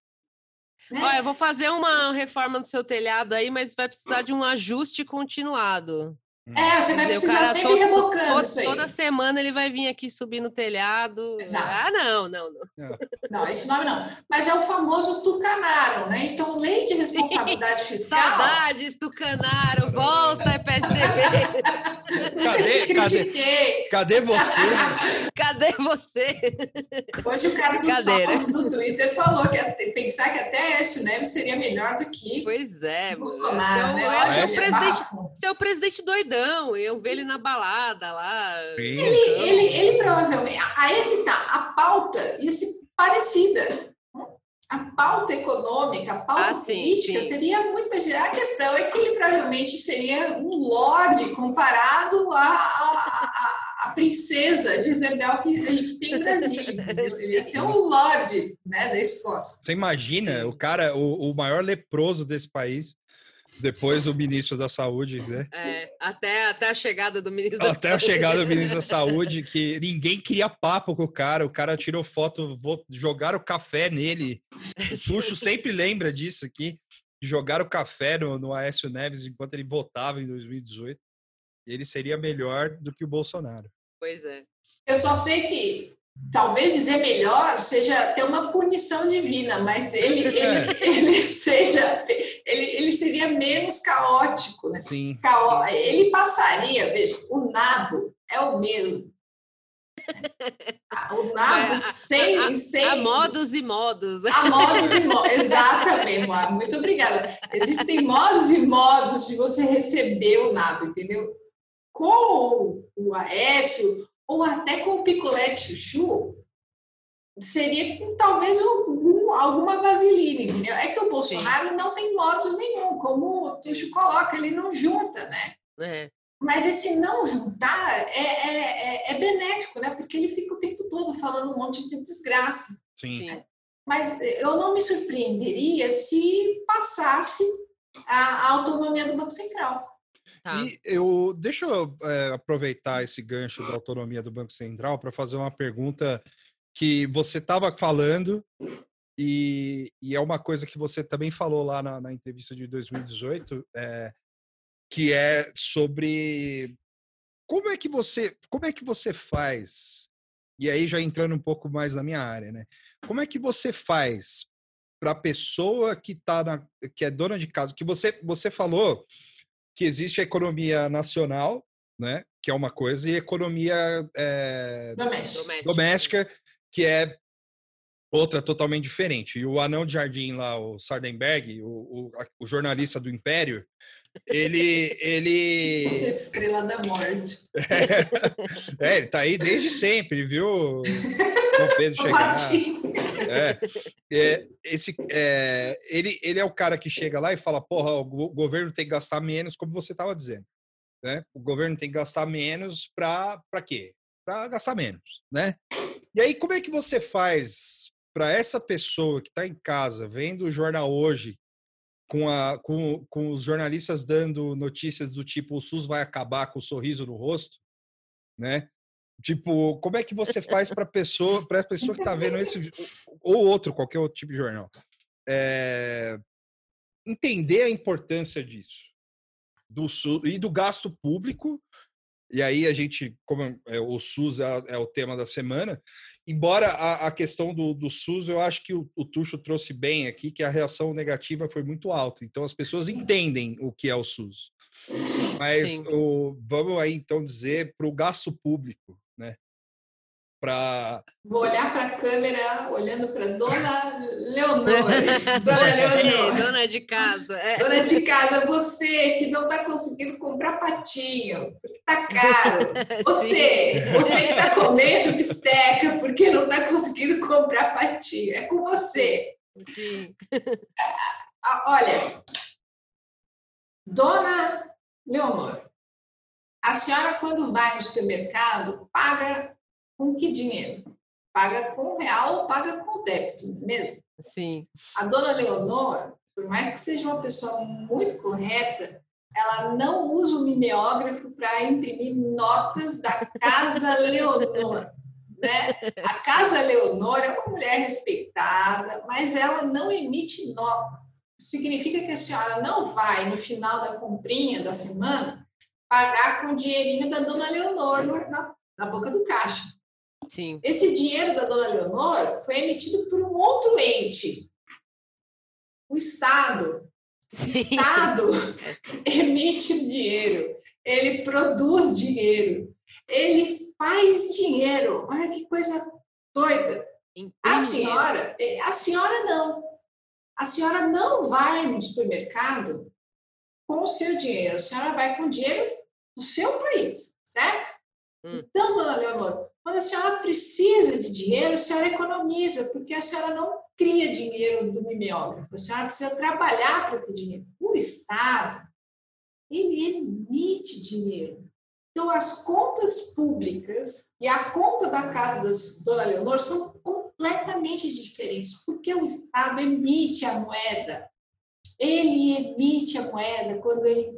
Né? Olha, eu vou fazer uma reforma no seu telhado aí, mas vai precisar de um ajuste continuado. É, você vai precisar cara, sempre todo, rebocando todo, isso aí. Toda semana ele vai vir aqui subir no telhado. Exato. Ah, não, não, não. Não, esse nome não. Mas é o famoso tucanaro, né? Então, lei de responsabilidade fiscal... Saudades, tucanaro, volta, PSDB. cadê, cadê, cadê você? Cadê você? Hoje o cara do do Twitter falou que até, pensar que até Écio Neves seria melhor do que Pois é. Bolsonaro, seu, né? É, seu, presidente, seu presidente doidão doidão, eu ver ele na balada lá. Ele, ele, ele provavelmente. Aí é que tá, a pauta ia ser parecida. A pauta econômica, a pauta ah, política sim. seria muito parecida. A questão é que ele provavelmente seria um lorde comparado à, à, à princesa Jezebel que a gente tem em Brasília. Ele ia ser um lorde né, da Escócia. Você imagina o cara, o, o maior leproso desse país depois do ministro da Saúde, né? É, até, até a chegada do ministro da Até Saúde. a chegada do ministro da Saúde, que ninguém queria papo com o cara, o cara tirou foto, jogaram café nele. O Tuxo sempre lembra disso aqui, jogaram café no, no Aécio Neves enquanto ele votava em 2018. Ele seria melhor do que o Bolsonaro. Pois é. Eu só sei que talvez dizer melhor seja ter uma punição divina, mas ele, ele, é. ele seja ele, ele seria menos caótico, né? Sim. Caó ele passaria, veja, o nado é o mesmo. O nado sem, a, sem. Há modos e modos. Há modos e modos, exatamente, Moa. Muito obrigada. Existem modos e modos de você receber o nado, entendeu? Com o Aécio, ou até com o picolé de chuchu, seria com talvez algum, alguma vaselina, entendeu? É que o Bolsonaro Sim. não tem modos nenhum, como o Tuxo coloca, ele não junta, né? É. Mas esse não juntar é, é, é, é, benéfico, né? Porque ele fica o tempo todo falando um monte de desgraça. Sim. Né? Mas eu não me surpreenderia se passasse a, a autonomia do Banco Central. Tá. E eu deixa eu é, aproveitar esse gancho da autonomia do Banco Central para fazer uma pergunta que você estava falando e, e, é uma coisa que você também falou lá na, na entrevista de 2018, é, que é sobre como é que você como é que você faz e aí já entrando um pouco mais na minha área, né? Como é que você faz para a pessoa que tá na, que é dona de casa, que você você falou que existe a economia nacional, né, que é uma coisa, e economia é, doméstica. doméstica, que é outra totalmente diferente. E o anão de jardim lá, o Sardenberg, o, o, o jornalista do Império, ele ele estrela da morte. É, é, ele tá aí desde sempre viu? O Pedro chegar é, é, esse, é, ele, ele é o cara que chega lá e fala, porra, o governo tem que gastar menos, como você estava dizendo. Né? O governo tem que gastar menos para quê? Para gastar menos, né? E aí, como é que você faz para essa pessoa que está em casa, vendo o jornal hoje, com, a, com, com os jornalistas dando notícias do tipo o SUS vai acabar com o sorriso no rosto, né? Tipo, como é que você faz para pessoa, para a pessoa que está vendo esse ou outro, qualquer outro tipo de jornal, é, entender a importância disso do e do gasto público. E aí a gente, como é, o SUS é, é, o tema da semana, embora a, a questão do, do, SUS, eu acho que o, o Tuxo trouxe bem aqui que a reação negativa foi muito alta. Então as pessoas entendem o que é o SUS. Mas o, vamos aí então dizer para o gasto público? Para. Vou olhar para a câmera, olhando para Dona Leonor. Dona Leonor. Dona de casa. É. Dona de casa, você que não está conseguindo comprar patinho, porque está caro. Você, você que está comendo bisteca porque não está conseguindo comprar patinho. É com você. Sim. Olha, Dona Leonor, a senhora, quando vai no supermercado, paga com que dinheiro? Paga com real ou paga com débito, não é mesmo? Sim. A dona Leonor, por mais que seja uma pessoa muito correta, ela não usa o mimeógrafo para imprimir notas da Casa Leonor. Né? A Casa Leonor é uma mulher respeitada, mas ela não emite nota. Significa que a senhora não vai, no final da comprinha da semana, pagar com o dinheirinho da dona Leonor na, na boca do caixa. Sim. Esse dinheiro da dona Leonor foi emitido por um outro ente, o Estado. O Estado emite dinheiro, ele produz dinheiro, ele faz dinheiro. Olha que coisa doida. A senhora, eh, a senhora não. A senhora não vai no supermercado com o seu dinheiro, a senhora vai com o dinheiro do seu país, certo? Hum. Então, dona Leonor, quando a senhora precisa de dinheiro, a senhora economiza, porque a senhora não cria dinheiro do mimeógrafo, a senhora precisa trabalhar para ter dinheiro. O Estado, ele emite dinheiro. Então, as contas públicas e a conta da casa da dona Leonor são completamente diferentes, porque o Estado emite a moeda. Ele emite a moeda quando ele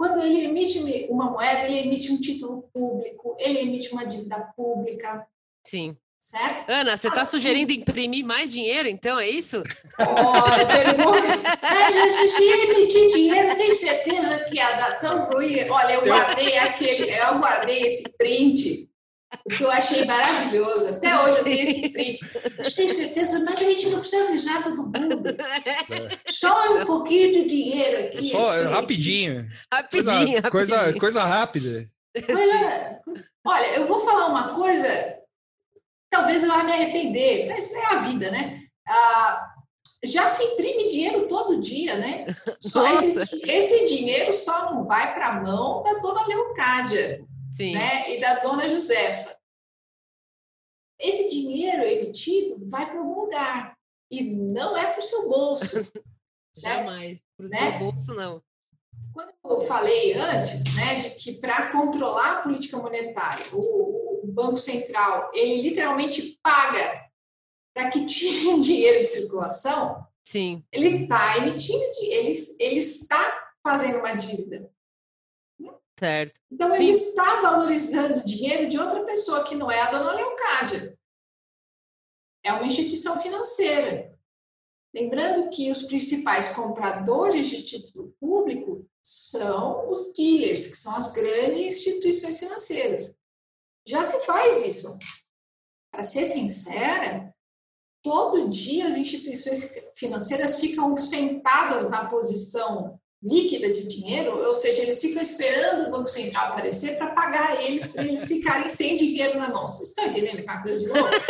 quando ele emite uma moeda, ele emite um título público, ele emite uma dívida pública. Sim. Certo? Ana, você está ah, sugerindo imprimir mais dinheiro, então, é isso? Olha, pergunta. Mas se emitir dinheiro, tem certeza que ia dar tão ruim? Olha, eu guardei aquele, eu guardei esse print porque eu achei maravilhoso. Até hoje eu tenho esse print. A gente tem certeza, mas a gente não precisa avisar todo mundo. É. Só um pouquinho de dinheiro aqui. Só aqui. rapidinho. Rapidinho. Coisa, coisa, rapidinho. coisa rápida. Olha, olha, eu vou falar uma coisa, talvez eu vá me arrepender, mas é a vida, né? Ah, já se imprime dinheiro todo dia, né? Só esse, esse, dinheiro só não vai para a mão da dona Leocádia. Sim. Né? e da dona Josefa. Esse dinheiro emitido vai para algum lugar e não é para o seu bolso. Jamais. Para o né? seu bolso, não. Quando eu falei antes né, de que para controlar a política monetária, o, o Banco Central ele literalmente paga para que tire dinheiro de circulação, Sim. ele está emitindo, ele, ele está fazendo uma dívida. Certo. Então, Sim. ele está valorizando dinheiro de outra pessoa que não é a dona Leocádia. É uma instituição financeira. Lembrando que os principais compradores de título público são os dealers, que são as grandes instituições financeiras. Já se faz isso. Para ser sincera, todo dia as instituições financeiras ficam sentadas na posição líquida de dinheiro, ou seja, eles ficam esperando o Banco Central aparecer para pagar eles, para eles ficarem sem dinheiro na mão. Vocês estão entendendo uma coisa de louco?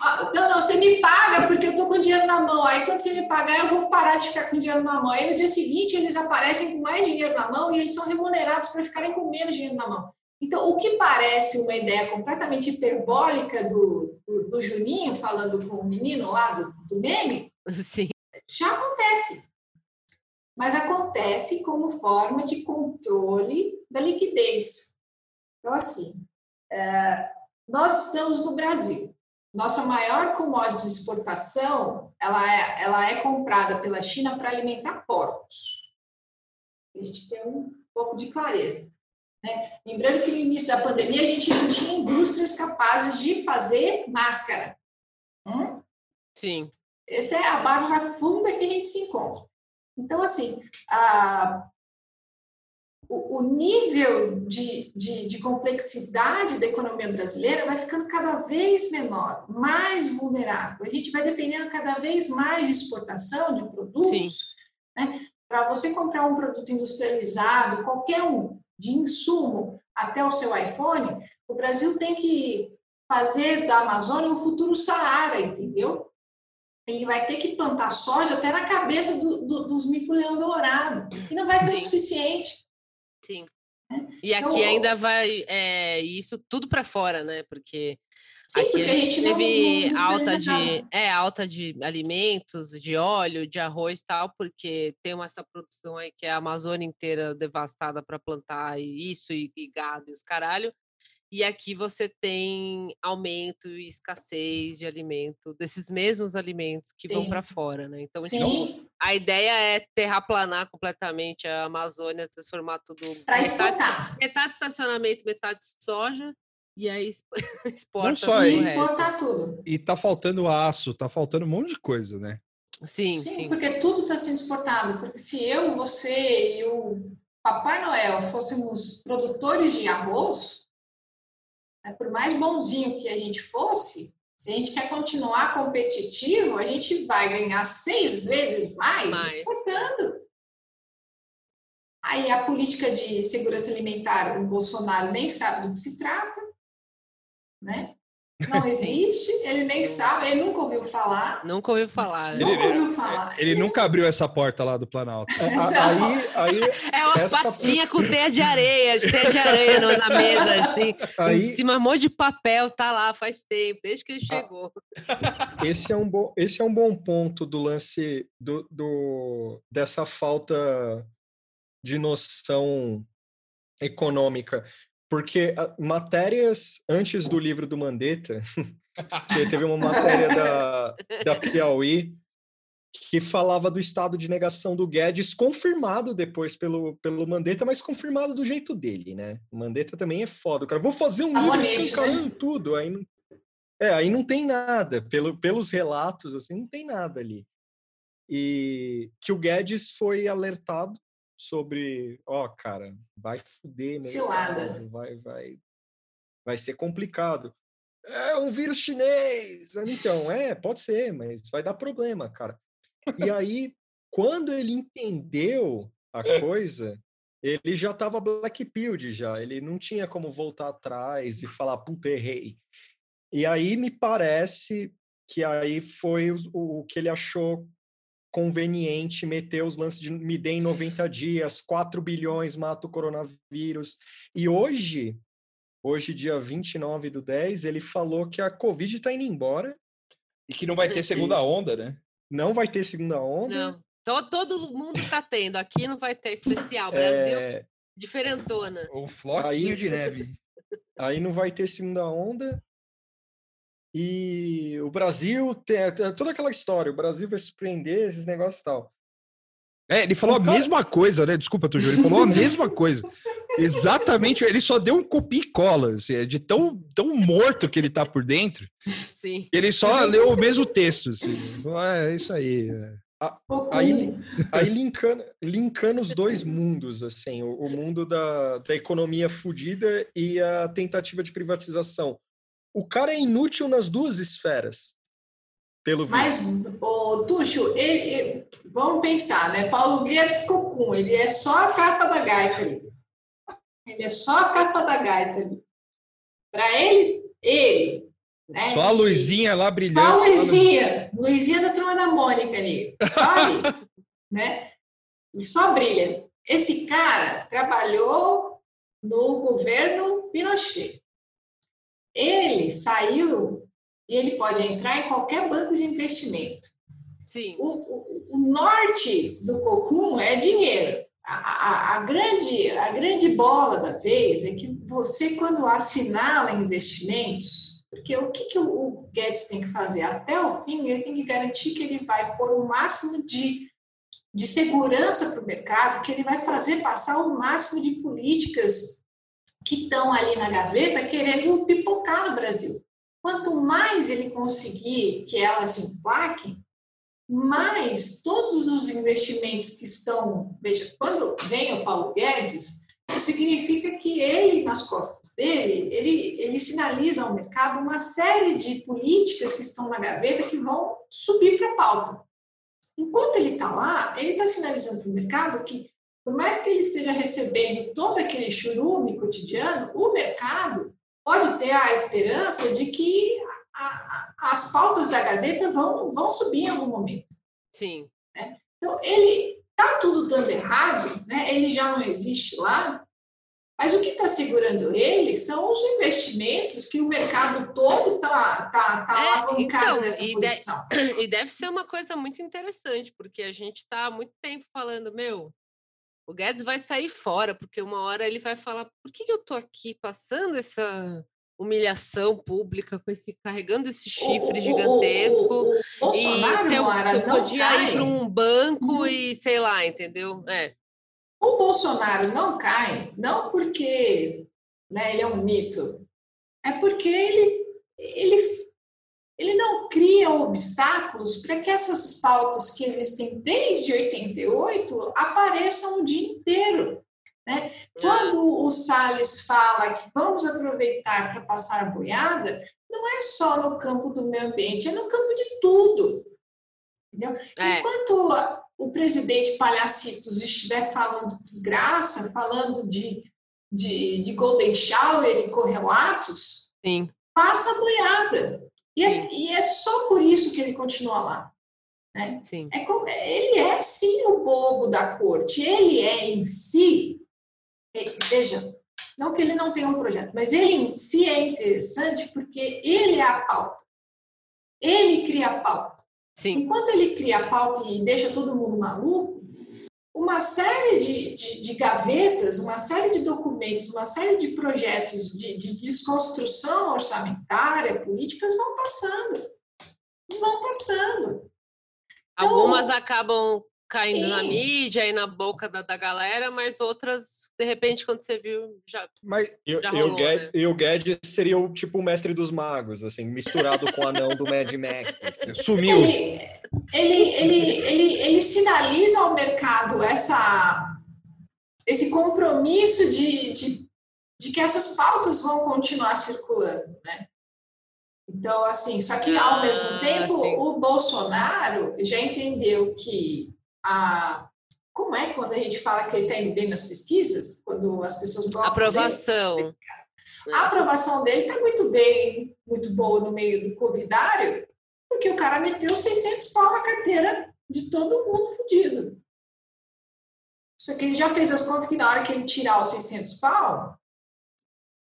Ah, não, não, você me paga porque eu estou com dinheiro na mão. Aí quando você me pagar, eu vou parar de ficar com dinheiro na mão. Aí no dia seguinte eles aparecem com mais dinheiro na mão e eles são remunerados para ficarem com menos dinheiro na mão. Então, o que parece uma ideia completamente hiperbólica do, do, do Juninho, falando com o menino lá do, do meme, Sim. já acontece mas acontece como forma de controle da liquidez. Então, assim, é, nós estamos no Brasil. Nossa maior commodity de exportação, ela é, ela é comprada pela China para alimentar porcos. A gente tem um pouco de clareza. Né? Lembrando que no início da pandemia a gente não tinha indústrias capazes de fazer máscara. Hum? Sim. Essa é a barra funda que a gente se encontra. Então, assim, a, o, o, nível de, de, de, complexidade da economia brasileira vai ficando cada vez menor, mais vulnerável. A gente vai dependendo cada vez mais de exportação de produtos. Né? Para você comprar um produto industrializado, qualquer um, de insumo até o seu iPhone, o Brasil tem que fazer da Amazônia um futuro Saara, entendeu? Ele vai ter que plantar soja até na cabeça do, do, dos mico-leão dourado. E não vai ser Sim. o suficiente. Sim. É. E aqui então, ainda vai é, isso tudo para fora, né? Porque Sim, Aqui porque a gente teve não, alta de é alta de alimentos, de óleo, de arroz tal, porque tem uma, essa produção aí que é a Amazônia inteira devastada para plantar isso e, e, gado e os caralho. E aqui você tem aumento e escassez de alimento desses mesmos alimentos que Sim. vão para fora, né? Então tipo, a ideia é terraplanar completamente a Amazônia, transformar tudo metade, metade estacionamento, metade soja e aí exporta Não só e exportar tudo. E tá faltando aço, tá faltando um monte de coisa, né? Sim, sim. sim. porque tudo está sendo exportado. Porque se eu, você e o Papai Noel fôssemos produtores de arroz, por mais bonzinho que a gente fosse, se a gente quer continuar competitivo, a gente vai ganhar seis vezes mais, mais. exportando. Aí a política de segurança alimentar, o Bolsonaro nem sabe do que se trata né? Não existe, ele nem sabe, ele nunca ouviu falar. Nunca ouviu falar. Ele, nunca ouviu falar. Ele, ele nunca abriu essa porta lá do Planalto. É, aí, aí, é uma essa... pastinha com teia de areia, teia de areia na mesa, assim. Aí... Em cima, um monte de papel, tá lá faz tempo, desde que ele ah, chegou. Esse é um bom, esse é um bom ponto do lance do, do dessa falta de noção econômica. Porque ah, matérias antes do livro do Mandetta, que teve uma matéria da, da Piauí que falava do estado de negação do Guedes, confirmado depois pelo, pelo Mandetta, mas confirmado do jeito dele, né? O Mandetta também é foda. O cara, vou fazer um livro né? escancarando né? tudo. Aí não, é, aí não tem nada. Pelo, pelos relatos, assim, não tem nada ali. E que o Guedes foi alertado sobre, ó, oh, cara, vai fuder, Cilada. vai, vai, vai ser complicado. É um vírus chinês. Então, é, pode ser, mas vai dar problema, cara. E aí, quando ele entendeu a é. coisa, ele já tava black pilled já, ele não tinha como voltar atrás e falar, puta, errei. E aí me parece que aí foi o, o que ele achou conveniente meter os lances de me dê em 90 dias, 4 bilhões mata o coronavírus. E hoje, hoje, dia 29 do 10, ele falou que a Covid está indo embora. E que não vai ter segunda onda, né? Não vai ter segunda onda. Não. Todo, todo mundo está tendo. Aqui não vai ter especial. Brasil, é... diferentona. O floquinho aí, de neve. Aí não vai ter segunda onda. E o Brasil tem, tem toda aquela história, o Brasil vai surpreender esses negócios e tal. É, ele falou a mesma coisa, né? Desculpa, Tujo, ele falou a mesma coisa. Exatamente, ele só deu um copia e cola, assim, é de tão, tão morto que ele tá por dentro. Sim. Ele só leu o mesmo texto. Assim. É, é isso aí. É. Aí, aí linkando, linkando os dois mundos, assim, o, o mundo da, da economia fodida e a tentativa de privatização o cara é inútil nas duas esferas. Pelo Mas, o Tuxo, ele, ele, vamos pensar, né? Paulo Guedes Cocum, ele é só a capa da gaita ali. Ele é só a capa da gaita ali. Para ele, ele. Né? Só a luzinha lá brilhando. Só a luzinha. Luzinha da turma da Mônica ali. Só ali. né? E só brilha. Esse cara trabalhou no governo Pinochet. Ele saiu e ele pode entrar em qualquer banco de investimento. Sim. O, o, o norte do COCUM é dinheiro. A, a, a, grande, a grande bola da vez é que você, quando assinala investimentos, porque o que, que o Guedes tem que fazer? Até o fim, ele tem que garantir que ele vai pôr o máximo de, de segurança para o mercado, que ele vai fazer passar o máximo de políticas que estão ali na gaveta querendo pipocar no Brasil. Quanto mais ele conseguir que elas se emplaquem, mais todos os investimentos que estão. Veja, quando vem o Paulo Guedes, isso significa que ele, nas costas dele, ele, ele sinaliza ao mercado uma série de políticas que estão na gaveta que vão subir para a pauta. Enquanto ele está lá, ele está sinalizando para o mercado que por mais que ele esteja recebendo todo aquele churume cotidiano, o mercado pode ter a esperança de que a, a, as pautas da gaveta vão, vão subir em algum momento. Sim. Né? Então, ele está tudo dando errado, né? ele já não existe lá, mas o que está segurando ele são os investimentos que o mercado todo está tá, tá é, alavancado então, nessa e posição. De, e deve ser uma coisa muito interessante, porque a gente está há muito tempo falando, meu, o Guedes vai sair fora, porque uma hora ele vai falar: por que eu estou aqui passando essa humilhação pública com esse carregando esse chifre o, gigantesco o, o, e se eu, eu podia cai. ir para um banco uhum. e sei lá, entendeu? É. O Bolsonaro não cai, não porque né, ele é um mito, é porque ele, ele ele não cria obstáculos para que essas pautas que existem desde 88 apareçam o dia inteiro. Né? Quando o Salles fala que vamos aproveitar para passar boiada, não é só no campo do meio ambiente, é no campo de tudo. Entendeu? É. Enquanto o presidente Palhacitos estiver falando desgraça, falando de, de, de Golden Shower e correlatos, Sim. passa a boiada. E é, e é, só por isso que ele continua lá. Né? Sim. É como, ele é sim o bobo da corte. Ele é em si. Veja, não que ele não tenha um projeto, mas ele em si é interessante porque ele é a pauta. Ele cria a pauta. Sim. Enquanto ele cria a pauta e deixa todo mundo maluco, uma série de, de, de, gavetas, uma série de documentos, uma série de projetos de, de desconstrução orçamentária, políticas vão passando. Vão passando. Então, Algumas acabam caindo Sim. na mídia e na boca da, da galera, mas outras, de repente, quando você viu, já. Mas já rolou, e, o Guedes, né? seria o tipo o mestre dos magos, assim, misturado com o anão do Mad Max. Assim. Sumiu. Ele, ele, ele, ele, ele sinaliza ao mercado essa, esse compromisso de, de, de que essas pautas vão continuar circulando, né? Então, assim, só que ao mesmo ah, tempo, o Bolsonaro já entendeu que a como é quando a gente fala que ele está indo bem nas pesquisas, quando as pessoas gostam aprovação. Dele, a aprovação dele está muito bem, muito boa no meio do covidário, porque o cara meteu 600 pau na carteira de todo mundo fudido. Só que ele já fez as contas que na hora que ele tirar os 600 pau, o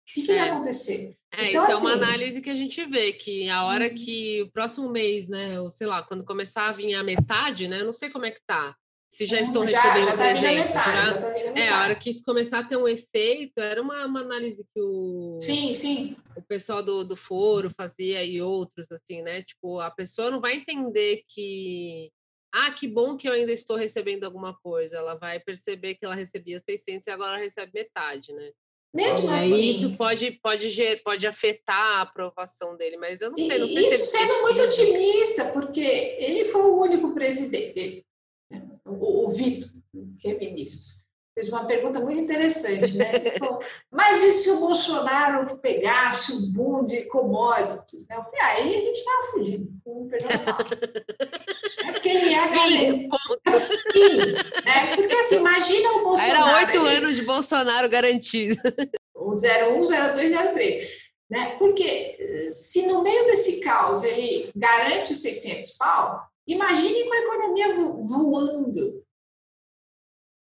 que, que é. vai acontecer? É, então, isso assim, é uma assim análise que a gente vê, que a hora uhum. que o próximo mês, né, ou sei lá, quando começar a vir a metade, né, eu não sei como é que tá, se já estão já, recebendo já tá presente. Metade, já, já tá é, a hora que isso começar a ter um efeito, era uma, uma análise que o, sim, sim. o pessoal do, do foro fazia e outros, assim, né, tipo, a pessoa não vai entender que ah, que bom que eu ainda estou recebendo alguma coisa. Ela vai perceber que ela recebia 600 e agora recebe metade, né? Mesmo assim. Isso pode, pode, pode afetar a aprovação dele, mas eu não sei. Não sei isso sendo muito otimista, porque ele foi o único presidente, o, o Vitor, que é Vinícius, fez uma pergunta muito interessante, né? Ele falou, mas e se o Bolsonaro pegasse o boom de commodities? Né? Eu falei, ah, aí a gente estava fugindo, com perdão Né? Porque assim, imagina o Bolsonaro... Era oito anos de Bolsonaro garantido. O 01, 02, 03. Né? Porque se no meio desse caos ele garante os 600 pau, imagine com a economia voando.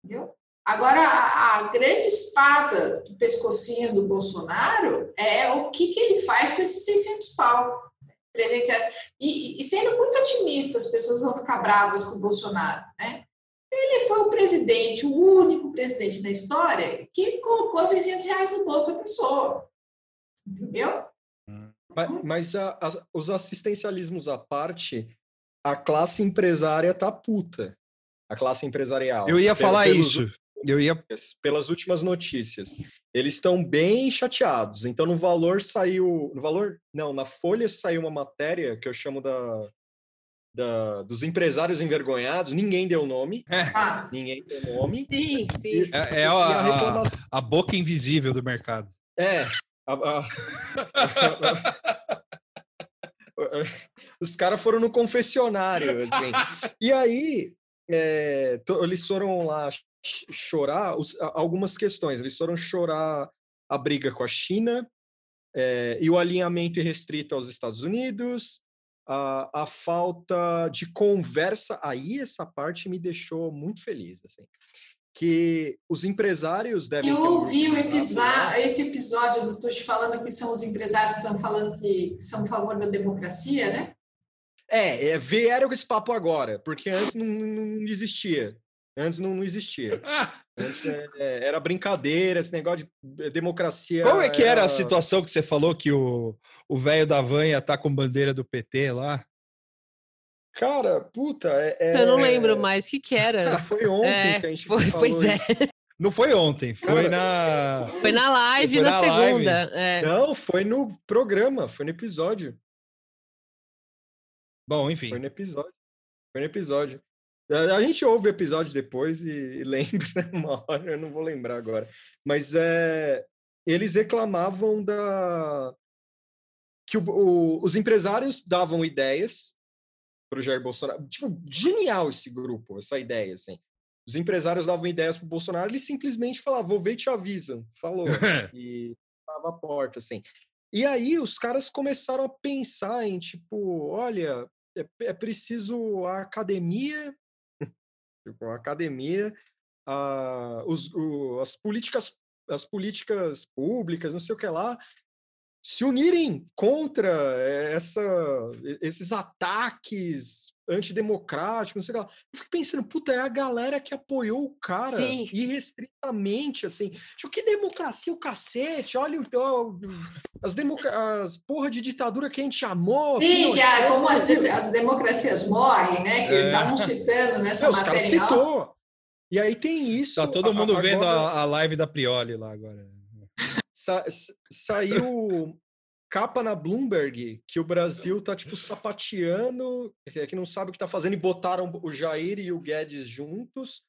Entendeu? Agora, a, a, grande espada do pescocinho do Bolsonaro é o que, que ele faz com esses 600 pau. 300 e, e, sendo muito otimista, as pessoas vão ficar bravas com o Bolsonaro, né? Ele foi o presidente, o único presidente da história que colocou 600 reais no bolso da pessoa. Entendeu? Mas, mas a, a, os assistencialismos à parte, a classe empresária tá puta. A classe empresarial. Eu ia falar pelos, isso. Eu ia pelas últimas notícias. Eles estão bem chateados. Então no valor saiu, no valor, não, na Folha saiu uma matéria que eu chamo da, da dos empresários envergonhados. Ninguém deu nome. É. Ah. Ninguém deu nome. Sim, sim. É, é a, a, a, boca invisível do mercado. É. os caras foram no confessionário, assim. E aí, é, eles foram lá chorar os, algumas questões. Eles foram chorar a briga com a China, é, e o alinhamento restrito aos Estados Unidos, a, a falta de conversa, aí essa parte me deixou muito feliz, assim, que os empresários devem... Eu ouvi o episódio, esse episódio do Tuxo falando que são os empresários que estão falando que são a favor da democracia, né? É, é vieram com esse papo agora, porque antes não, não existia. Antes não, não existia. Antes é, é, era brincadeira, esse negócio de democracia. Como é que era, era a situação que você falou que o velho da Vanha tá com bandeira do PT lá? Cara, puta, é, Eu não lembro mais. O que, que era? Foi ontem é, que a gente foi, falou Pois é. Não foi ontem, foi Cara, na. Foi na live foi na, na segunda. Live. É. Não, foi no programa, foi no episódio. Bom, enfim. Foi no episódio. Foi no episódio. A gente ouve o episódio depois e, e lembra uma hora, eu não vou lembrar agora. Mas é, eles reclamavam da que o, o, os empresários davam ideias para o Jair Bolsonaro. Tipo, genial esse grupo, essa ideia, assim. Os empresários davam ideias para o Bolsonaro, ele simplesmente falava, vou ver e te avisam. Falou. e tava a porta, assim. E aí os caras começaram a pensar em, tipo, olha, é, é preciso a academia tipo, a academia, a, os, o, as políticas as políticas públicas, não sei o que lá, se unirem contra essa, esses ataques antidemocráticos, não sei o que lá. Eu fico pensando, puta, é a galera que apoiou o cara Sim. irrestritamente, assim. Tipo, que democracia o cacete, olha o, as, as porra de ditadura que a gente chamou. Sim, é, como as, as democracias morrem, né? Que é. eles estavam citando nessa Não, matéria. Citou. E aí tem isso. Tá todo mundo agora... vendo a, a, live da Prioli lá agora. Sa saiu capa na Bloomberg que o Brasil tá tipo sapateando, que não sabe o que tá fazendo e botaram o Jair e o Guedes juntos.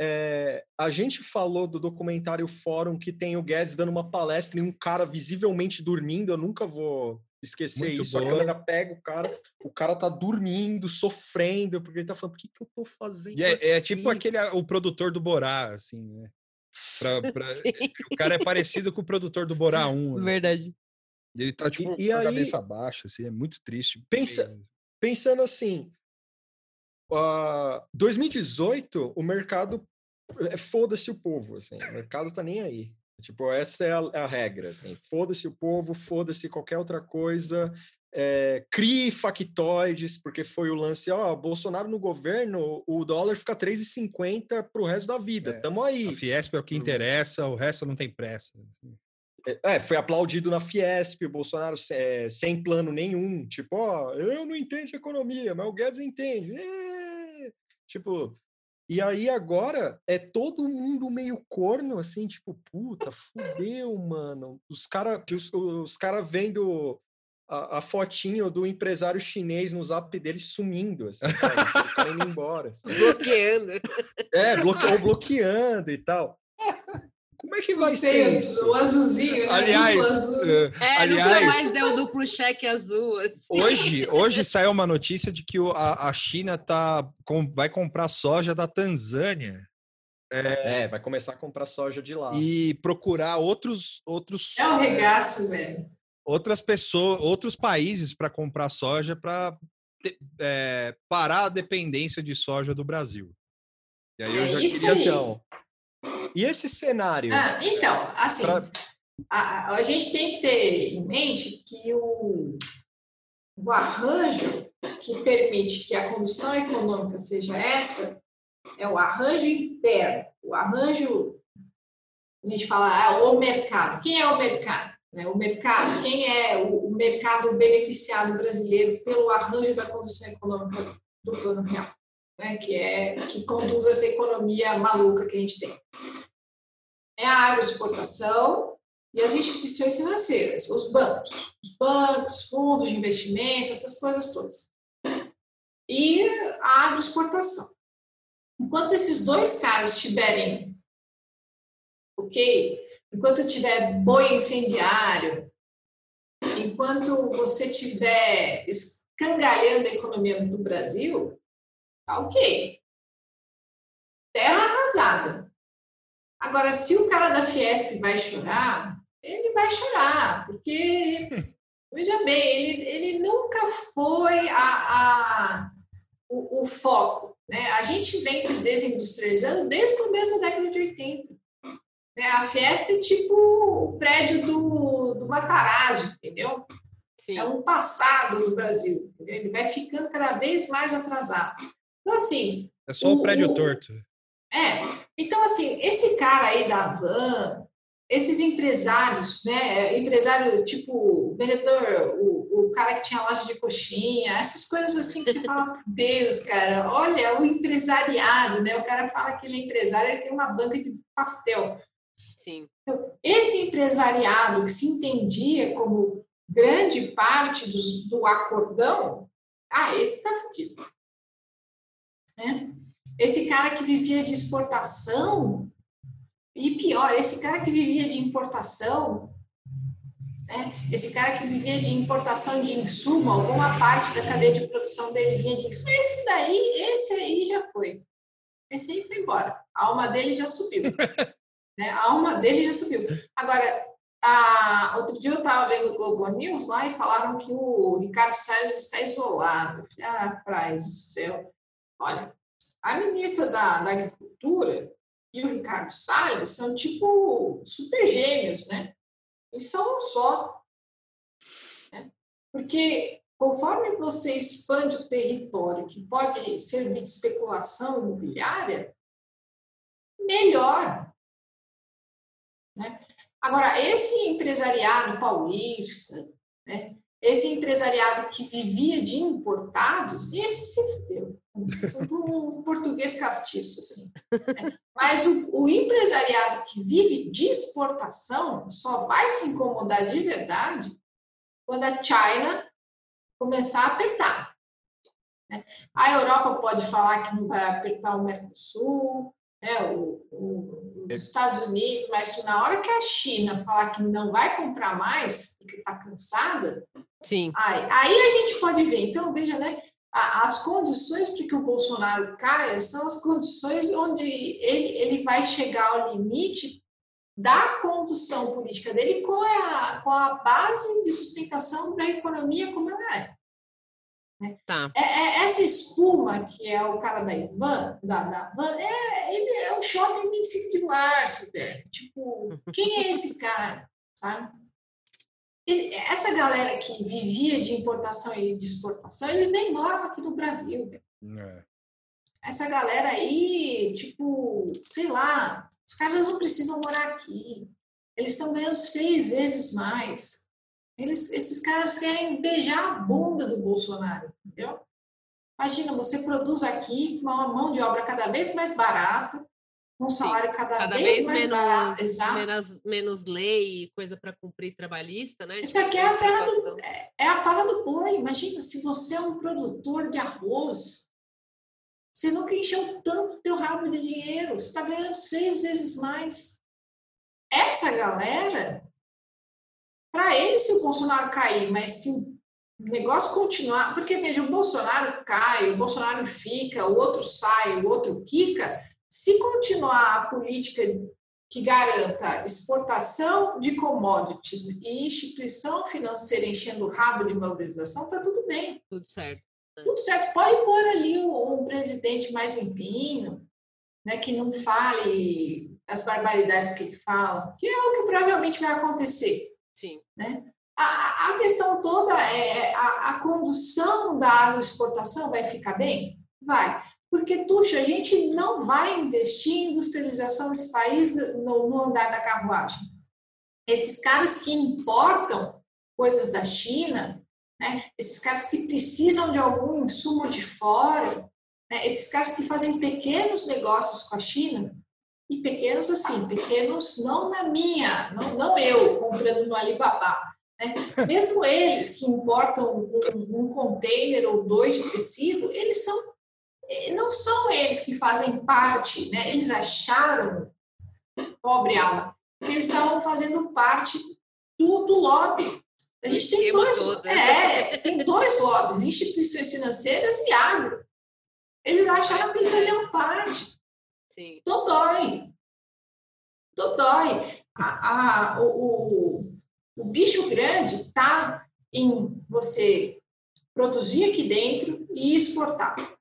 É, a gente falou do documentário Fórum que tem o Guedes dando uma palestra e um cara visivelmente dormindo. Eu nunca vou esquecer Muito isso. Boa. A câmera pega o cara, o cara tá dormindo, sofrendo, porque ele tá falando: o que, que eu tô fazendo? É, é, tipo aquele o produtor do Borá, assim, né? Pra, pra... o cara é parecido com o produtor do Borá 1. Assim. Verdade. Ele tá, tipo, e, e com a cabeça baixa, assim, é muito triste. Pensa, pensando assim, uh, 2018, o mercado é foda-se o povo, assim, o mercado tá nem aí. Tipo, essa é a, a regra, assim, foda-se o povo, foda-se qualquer outra coisa, é, crie factoides, porque foi o lance, ó, Bolsonaro no governo, o dólar fica 3,50 para o resto da vida, é, tamo aí. A Fiesp é o que interessa, o resto não tem pressa. É, foi aplaudido na Fiesp, o Bolsonaro é, sem plano nenhum, tipo, ó, eu não entendo de economia, mas o Guedes entende. É, tipo, e aí agora é todo mundo meio corno, assim, tipo, puta, fudeu, mano. Os caras os, os cara vendo a, a, fotinho do empresário chinês no zap dele sumindo, assim, sabe? o cara indo embora. Assim. Bloqueando. É, bloque, ou bloqueando e tal. Como é que vai ser isso? O azulzinho, né? Aliás, azul. Uh, é, aliás, nunca mais deu duplo cheque azul. Assim. Hoje, hoje saiu uma notícia de que a, a China tá, com, vai comprar soja da Tanzânia. É, é, vai começar a comprar soja de lá. E procurar outros. outros é um regaço, velho. Outras pessoas, outros países para comprar soja para é, parar a dependência de soja do Brasil. E aí é eu já isso queria, aí. então, e esse cenário? Ah, então, assim, pra... a, a, gente tem que ter em mente que o, o arranjo que permite que a condução econômica seja essa é o arranjo interno, o arranjo, a gente fala, ah, o mercado. Quem é o mercado? Né? O mercado, quem é o, o mercado beneficiado brasileiro pelo arranjo da condução econômica do plano real? Né, que é que conduz essa economia maluca que a gente tem. É a agroexportação e as instituições financeiras, os bancos, os bancos, fundos de investimento, essas coisas todas. E a agroexportação. Enquanto esses dois caras estiverem ok, enquanto tiver boi incendiário, enquanto você estiver escangalhando a economia do Brasil, Tá ok. Terra arrasada. Agora, se o cara da Fiesp vai chorar, ele vai chorar, porque, veja bem, ele, ele nunca foi a, a o, o, foco. Né? A gente vem se desindustrializando desde o começo da década de 80. Né? A Fiesp é tipo o prédio do, do Matarazzo, entendeu? Sim. É um passado do Brasil. Entendeu? Ele vai ficando cada vez mais atrasado. Então, assim. É só o, o prédio torto. É. Então, assim, esse cara aí da van, esses empresários, né? Empresário tipo vendedor, o, o cara que tinha loja de coxinha, essas coisas assim que você fala, Deus, cara, olha o empresariado, né? O cara fala que ele é empresário, ele tem uma banca de pastel. Sim. Então, esse empresariado que se entendia como grande parte do, do acordão, ah, esse tá fudido. Né? Esse cara que vivia de exportação, e pior, esse cara que vivia de importação, né? esse cara que vivia de importação de insumo, alguma parte da cadeia de produção dele vinha de insumo, esse daí, esse aí já foi. Esse aí foi embora. A alma dele já subiu. né? A alma dele já subiu. Agora, a, outro dia eu estava vendo o Globo News lá e falaram que o Ricardo Salles está isolado. falei, ah, praz do céu. Olha, a ministra da, da Agricultura e o Ricardo Salles são tipo super gêmeos, né? Eles são um só. Né? Porque conforme você expande o território que pode servir de especulação imobiliária, melhor. Né? Agora, esse empresariado paulista, né, esse empresariado que vivia de importados, esse se fudeu. Um português castiço, assim. Né? Mas o, o, empresariado que vive de exportação só vai se incomodar de verdade quando a China começar a apertar. Né? A Europa pode falar que não vai apertar o Mercosul, né, o, o, os Estados Unidos, mas na hora que a China falar que não vai comprar mais, porque está cansada, Sim. Aí, aí a gente pode ver. Então, veja, né, as condições para que o Bolsonaro caia são as condições onde ele, ele vai chegar ao limite da condução política dele com a, com a base de sustentação da economia como ela é. Né? Tá. É, é, essa espuma, que é o cara da Ivan, da, da Van, é, ele é um shopping 25 de março, velho. Tipo, quem é esse cara, sabe? Essa galera que vivia de importação e de exportação, eles nem moram aqui no Brasil. É. Essa galera aí, tipo, sei lá, os caras não precisam morar aqui. Eles estão ganhando seis vezes mais. Eles, esses caras querem beijar a bunda do Bolsonaro, entendeu? Imagina, você produz aqui uma mão de obra cada vez mais barata, um salário cada, cada vez, vez, mais menos. Menos, menos lei, coisa para cumprir trabalhista, né? Isso aqui é a, fala do, é, é a fala do boi. Imagina, se você é um produtor de arroz, você nunca encheu tanto teu rabo de dinheiro, você está ganhando seis vezes mais. Essa galera para ele, se o Bolsonaro cair, mas se o negócio continuar, porque veja, o Bolsonaro cai, o Bolsonaro fica, o outro sai, o outro quica, se continuar a política que garanta exportação de commodities e instituição financeira enchendo o rabo de mobilização, está tudo bem. Tudo certo. Tudo certo. Pode pôr ali um, um presidente mais limpinho, né, que não fale as barbaridades que ele fala, que é o que provavelmente vai acontecer. Sim. Né? A, a questão toda é a, a condução da agroexportação vai ficar bem? Vai. Porque, Tuxa, a gente não vai investir em industrialização nesse país no, no andar da carruagem. Esses caras que importam coisas da China, né? esses caras que precisam de algum insumo de fora, né? esses caras que fazem pequenos negócios com a China, e pequenos assim, pequenos não na minha, não, não eu comprando no Alibaba. Né? Mesmo eles que importam um, um container ou dois de tecido, eles são não são eles que fazem parte, né? Eles acharam, pobre alma, que eles estavam fazendo parte do, do lobby. A gente tem dois, é, tem dois lobbies, instituições financeiras e agro. Eles acharam que eles faziam parte. Sim. Dodói. Dodói. a, a, o, o bicho grande está em você produzir aqui dentro e exportar.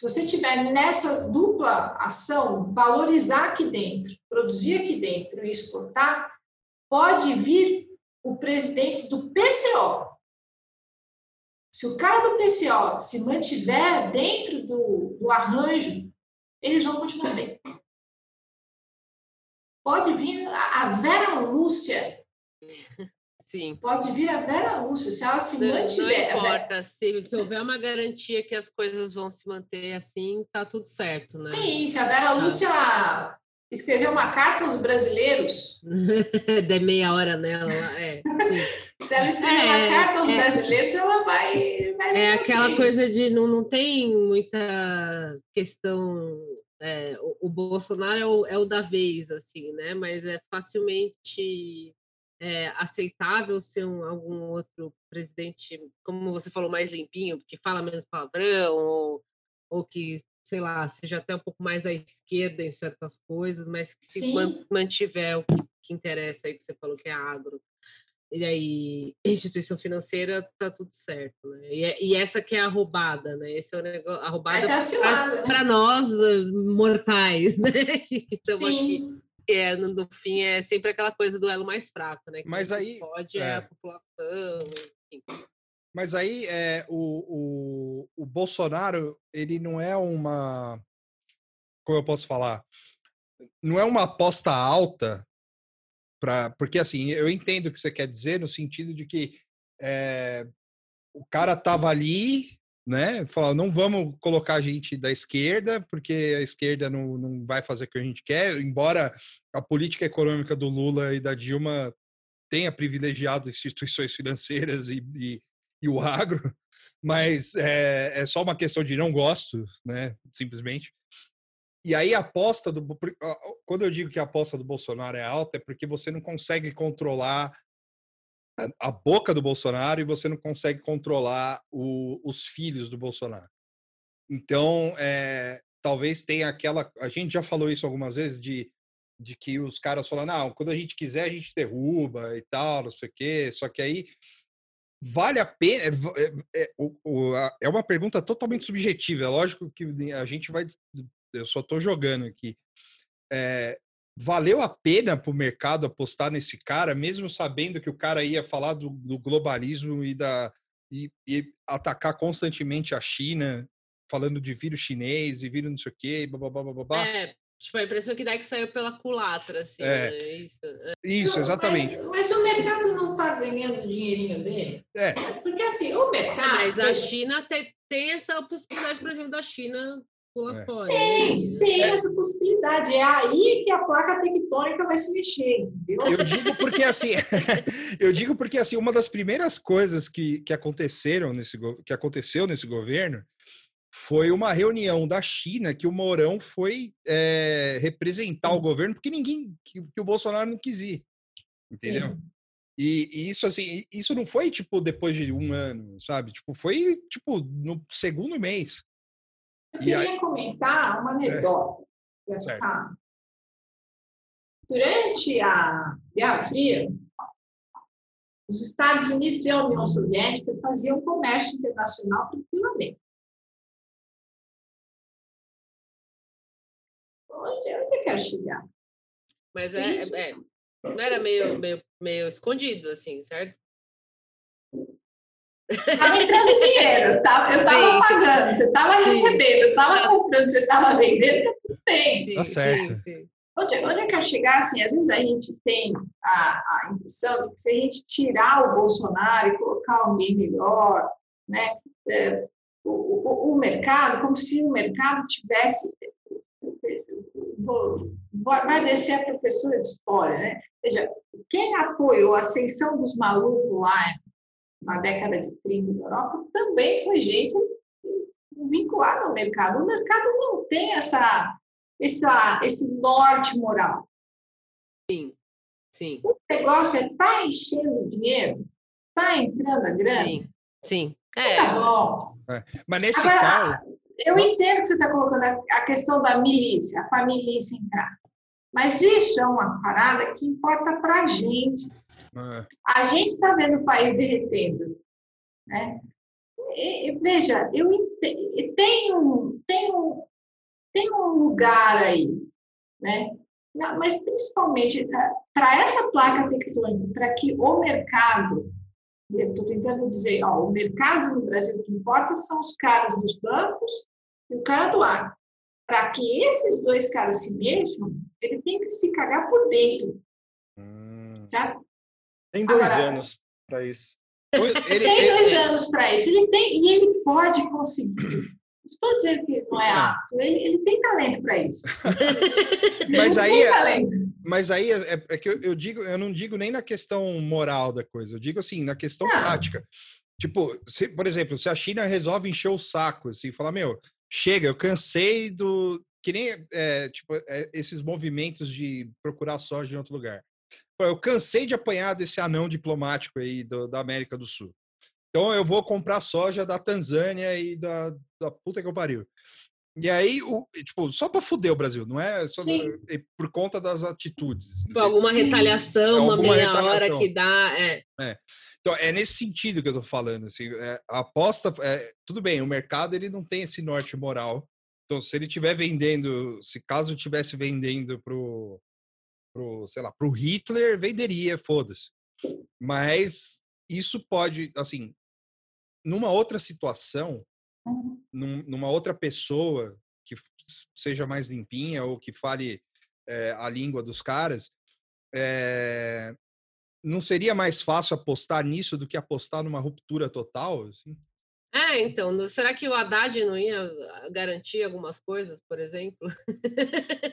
Se você tiver nessa dupla ação, valorizar aqui dentro, produzir aqui dentro e exportar, pode vir o presidente do PCO. Se o cara do PCO se mantiver dentro do, do arranjo, eles vão continuar bem. Pode vir a Vera Lúcia Sim. Pode vir a Vera Lúcia, se ela se não, mantiver. Não importa, se, se houver uma garantia que as coisas vão se manter assim, tá tudo certo, né? Sim, se a Vera Lúcia ah. escrever uma carta aos brasileiros. De meia hora nela, é. se ela escrever é, uma carta aos é, brasileiros, ela vai. vai é aquela coisa de não, não tem muita questão. É, o, o, Bolsonaro é o, é o da vez, assim, né? Mas é facilmente é, aceitável ser um, algum outro presidente, como você falou, mais limpinho, que fala menos palavrão, ou, ou que, sei lá, seja até um pouco mais à esquerda em certas coisas, mas que se Sim. mantiver o que, que, interessa aí, que você falou que é agro, e aí instituição financeira tá tudo certo, né? E, é, e essa que é a roubada, né? Esse é o negócio, a roubada é para né? nós mortais, né? Que estamos aqui que é, no fim é sempre aquela coisa do elo mais fraco, né? Que Mas aí pode é. é a população, enfim. Mas aí é, o, o, o Bolsonaro, ele não é uma. Como eu posso falar? Não é uma aposta alta, pra, porque assim, eu entendo o que você quer dizer, no sentido de que é, o cara tava ali, né? Falar, não vamos colocar a gente da esquerda, porque a esquerda não, não vai fazer o que a gente quer, embora a política econômica do Lula e da Dilma tenha privilegiado instituições financeiras e, e, e o agro, mas é, é, só uma questão de não gosto, né? Simplesmente. E aí a aposta do. Quando eu digo que a aposta do Bolsonaro é alta, é porque você não consegue controlar a boca do Bolsonaro e você não consegue controlar o, os filhos do Bolsonaro. Então, é, talvez tenha aquela. A gente já falou isso algumas vezes de, de que os caras falam, não, quando a gente quiser a gente derruba e tal, não sei o quê. Só que aí vale a pena. É, é, é uma pergunta totalmente subjetiva. É lógico que a gente vai. Eu só estou jogando aqui. É, valeu a pena para o mercado apostar nesse cara, mesmo sabendo que o cara ia falar do, do globalismo e, da, e, e, atacar constantemente a China, falando de vírus chinês e vírus não sei o quê, blá, blá, blá, blá, É, tipo, a impressão que dá que saiu pela culatra, assim, é. Né? Isso, é. Isso, exatamente. Mas, mas, o mercado não está ganhando o dinheirinho dele? É. Porque assim, o mercado... Ah, mas a China tem, tem essa possibilidade, por exemplo, da China pula é. fora. Tem, tem é. essa possibilidade. É aí que a placa tectônica vai se mexer, entendeu? Eu digo porque assim, eu digo porque assim, uma das primeiras coisas que, que aconteceram nesse que aconteceu nesse governo foi uma reunião da China que o Mourão foi é, representar o governo porque ninguém que, que, o Bolsonaro não quis ir, entendeu? E, e, isso assim, isso não foi tipo depois de um ano, sabe? Tipo, foi tipo no segundo mês. Eu queria aí... comentar uma é. anedota. É. Durante a Guerra Fria, os Estados Unidos e a União Soviética faziam comércio internacional tranquilamente. Onde, onde eu quero chegar? Mas é, gente... é, não era meio, meio, meio escondido, assim, certo? Estava entrando dinheiro, eu estava pagando, você estava recebendo, eu estava comprando, você estava vendendo, tá tudo bem. Sim, tá certo. Sim, onde, onde eu quero chegar, assim, às vezes a gente tem a, a impressão de que se a gente tirar o Bolsonaro e colocar alguém melhor, né, é, o, o, o mercado, como se o mercado tivesse vai descer a professora de história, né? Veja, quem apoiou a ascensão dos malucos lá na década de 30 na Europa, também foi gente vinculada ao mercado. O mercado não tem essa, essa, esse norte moral. Sim, sim. O negócio é tá enchendo dinheiro, tá entrando a grana. Sim, sim. É. Tá bom. É. Mas nesse Agora, caso... Eu entendo que você está colocando a, questão da milícia, a família entrar. Mas isso é uma parada que importa para a gente. É. A gente está vendo o país derretendo. Né? E, veja, eu tenho, tenho, tenho um lugar aí, né? mas principalmente para essa placa tectônica, para que o mercado, estou tentando dizer, ó, o mercado no Brasil que importa são os caras dos bancos e o cara do ar. Para que esses dois caras se mexam, ele tem que se cagar por dentro. Hum. Certo? Tem dois Agora, anos para isso. Ele, tem dois ele, anos para isso. Ele tem, e ele pode conseguir estou dizendo que não é ah. apto, ele, ele tem talento para isso. mas aí, é, mas aí é, é, é que eu, eu, digo, eu não digo nem na questão moral da coisa, eu digo assim, na questão não. prática. Tipo, se, por exemplo, se a China resolve encher o saco, assim, falar, meu, chega, eu cansei do. Que nem é, tipo, é, esses movimentos de procurar soja em outro lugar. Eu cansei de apanhar desse anão diplomático aí do, da América do Sul. Então eu vou comprar soja da Tanzânia e da, da puta que eu pariu. E aí, o, tipo, só para fuder o Brasil, não é só por conta das atitudes. Tipo, alguma retaliação, é, uma meia retaliação. hora que dá. É. é. Então, é nesse sentido que eu tô falando. Assim, é, a aposta. É, tudo bem, o mercado ele não tem esse norte moral. Então, se ele estiver vendendo, se caso estivesse vendendo pro, pro, sei lá, pro Hitler, venderia, foda-se. Mas isso pode, assim, numa outra situação, uhum. num, numa outra pessoa que seja mais limpinha ou que fale é, a língua dos caras, é, não seria mais fácil apostar nisso do que apostar numa ruptura total? Assim? É, então, será que o Haddad não ia garantir algumas coisas, por exemplo?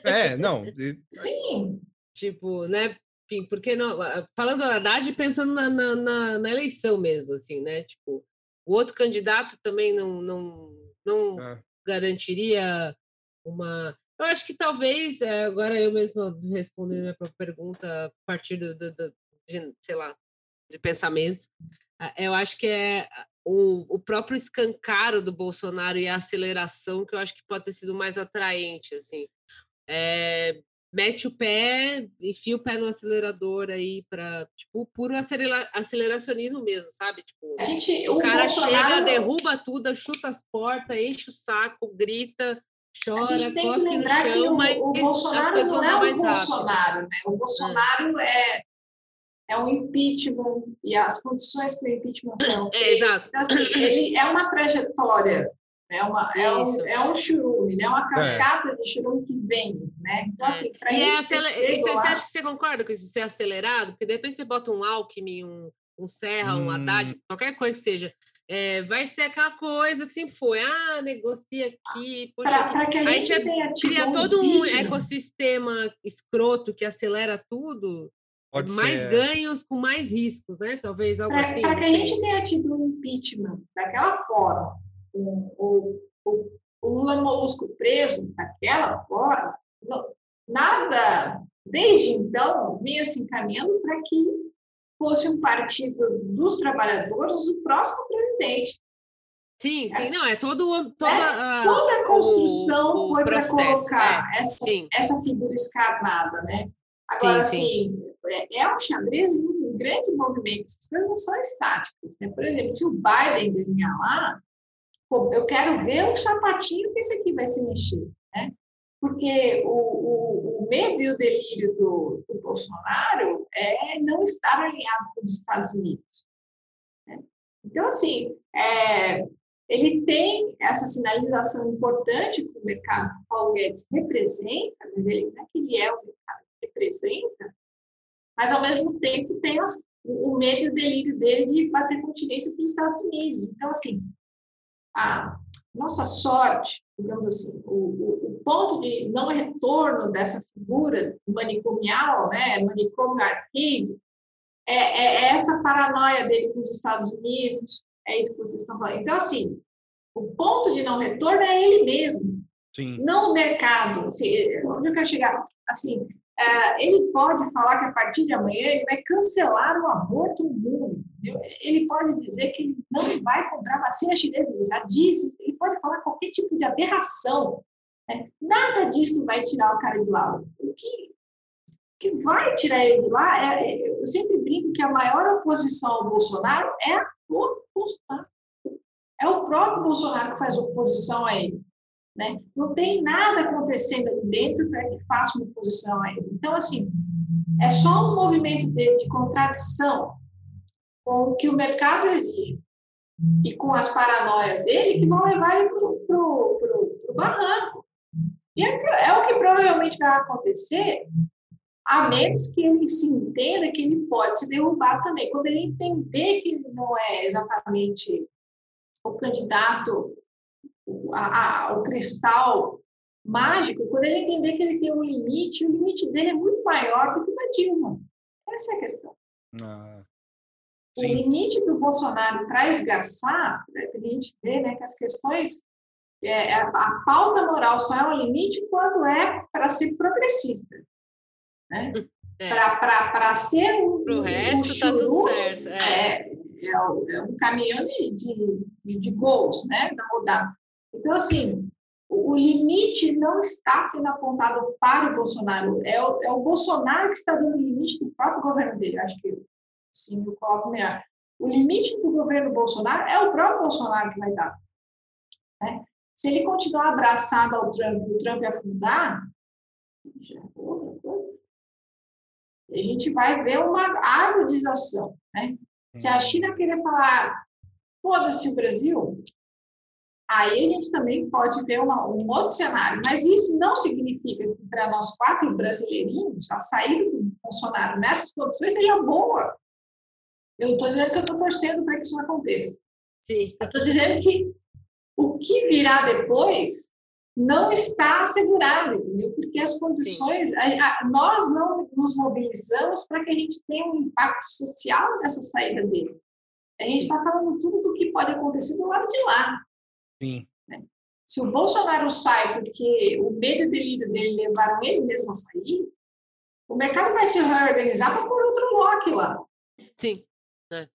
É, não. Sim. Tipo, né? Enfim, porque não, falando do Haddad, pensando na, na, na, eleição mesmo, assim, né? Tipo, o outro candidato também não, não, não é. garantiria uma. Eu acho que talvez, é, agora eu mesma respondendo a minha pergunta a partir do, do, do, de, sei lá, de pensamentos, eu acho que é o, o próprio escancaro do Bolsonaro e a aceleração que eu acho que pode ter sido mais atraente, assim. É, mete o pé, enfia o pé no acelerador aí para tipo puro acelera aceleracionismo mesmo, sabe? Tipo, gente, o, o cara Bolsonaro... chega, derruba tudo, chuta as portas, enche o saco, grita, chora, cospe no chão, mas o Bolsonaro as vão dar é mais Bolsonaro, né? O Bolsonaro é é um impeachment e as condições que o impeachment foram é, exato. Então, assim, ele é uma trajetória é, uma, é, um, é um churume, né? uma é. cascata é. de churume que vem. Né? Então, é. assim, para é isso. E você, lá... acha que você concorda com isso ser acelerado? Porque de repente você bota um Alckmin, um, um Serra, hum. um Haddad, qualquer coisa que seja. É, vai ser aquela coisa que sempre foi, ah, negocia aqui. Para que a gente aí você cria todo um ecossistema escroto que acelera tudo, Pode mais ser. ganhos com mais riscos, né? Talvez algo pra, assim. Para que a gente tenha tido um impeachment daquela forma, o, o, o Lula Molusco preso daquela forma, não, nada, desde então, vinha se encaminhando para que fosse um partido dos trabalhadores o próximo presidente. Sim, é. sim, não, é todo, toda, é, toda a construção o, o foi para colocar é, essa, essa figura escarnada, né? Agora, sim, assim, sim. É, é um xadrez um grande movimento, as coisas não são estáticas, né? Por exemplo, se o Biden ganhar lá, eu quero ver o sapatinho que esse aqui vai se mexer, né? Porque o, o, o medo e o delírio do, do, Bolsonaro é não estar alinhado com os Estados Unidos. Né? Então, assim, é, ele tem essa sinalização importante para o mercado que o Paulo Guedes representa, mas ele não é que ele é o mercado que representa, mas ao mesmo tempo tem as, o medo e o delírio dele de bater continência para os Estados Unidos. Então, assim, a nossa sorte, digamos assim, o, o, ponto de não retorno dessa figura manicomial, né, manicômio arcade, é, é, é, essa paranoia dele com os Estados Unidos, é isso que vocês estão falando. Então, assim, o ponto de não retorno é ele mesmo, Sim. não o mercado. Assim, onde eu quero chegar? Assim, ele pode falar que a partir de amanhã ele vai cancelar o aborto no mundo. Entendeu? Ele pode dizer que ele não vai comprar vacina chinesa, ele já disse. Ele pode falar qualquer tipo de aberração. Né? Nada disso vai tirar o cara de lá. O que que vai tirar ele de lá, é, é, eu sempre brinco que a maior oposição ao Bolsonaro é a Bolsonaro. É o próprio Bolsonaro que faz oposição a ele. Né? Não tem nada acontecendo ali dentro para que faça uma oposição a ele. Então, assim, é só um movimento dele de contradição com o que o mercado exige e com as paranoias dele que vão levar ele para o barranco. E é, é o que provavelmente vai acontecer a menos que ele se entenda que ele pode se derrubar também. Quando ele entender que ele não é exatamente o candidato, a, a, o cristal mágico, quando ele entender que ele tem um limite, o limite dele é muito maior do que o da Dilma. Essa é a questão. Ah, o limite do Bolsonaro para esgarçar, né, a gente vê né, que as questões, é, a, a pauta moral só é um limite quando é para ser progressista. Né? É. Para ser um. Para o resto, está tudo certo. É. é. É, é, um caminhão de, de, de gols né, da rodada. Então, assim, o limite não está sendo apontado para o Bolsonaro, é o, é o Bolsonaro que está dando o limite do próprio governo dele. Acho que sim, eu coloco melhor. O limite do governo Bolsonaro é o próprio Bolsonaro que vai dar. Né? Se ele continuar abraçado ao Trump, o Trump afundar, já é outra coisa a gente vai ver uma agudização. Né? Se a uhum. China querer falar, foda-se o Brasil, aí a gente também pode ver uma, um outro cenário. Mas isso não significa que para nós quatro brasileirinhos, a saída do Bolsonaro nessas condições seja boa. Eu estou dizendo que eu estou torcendo para que isso não aconteça. Sim. Eu estou dizendo que o que virá depois não está assegurado, entendeu? Porque as condições, a, a, nós não nos mobilizamos para que a gente tenha um impacto social nessa saída dele. A gente está falando tudo do que pode acontecer do lado de lá. Sim. Né? Se o Bolsonaro sai porque o medo e delírio dele levaram ele mesmo a sair, o mercado vai se reorganizar para pôr outro bloco lá. Sim. É.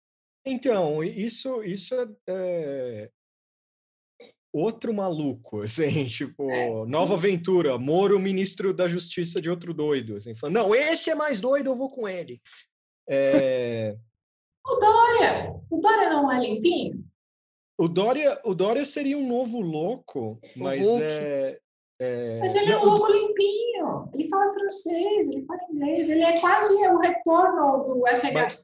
Então, isso, isso é, é, outro maluco, assim, tipo, é, nova aventura, Moro, ministro da Justiça de outro doido, assim, falando, não, esse é mais doido, eu vou com ele. É... o Dória, o Dória não é limpinho? O Dória, o Dória seria um novo louco, mas é, é... Mas ele é um louco limpinho, ele fala francês, ele fala inglês, ele é quase o retorno do FHC. Mas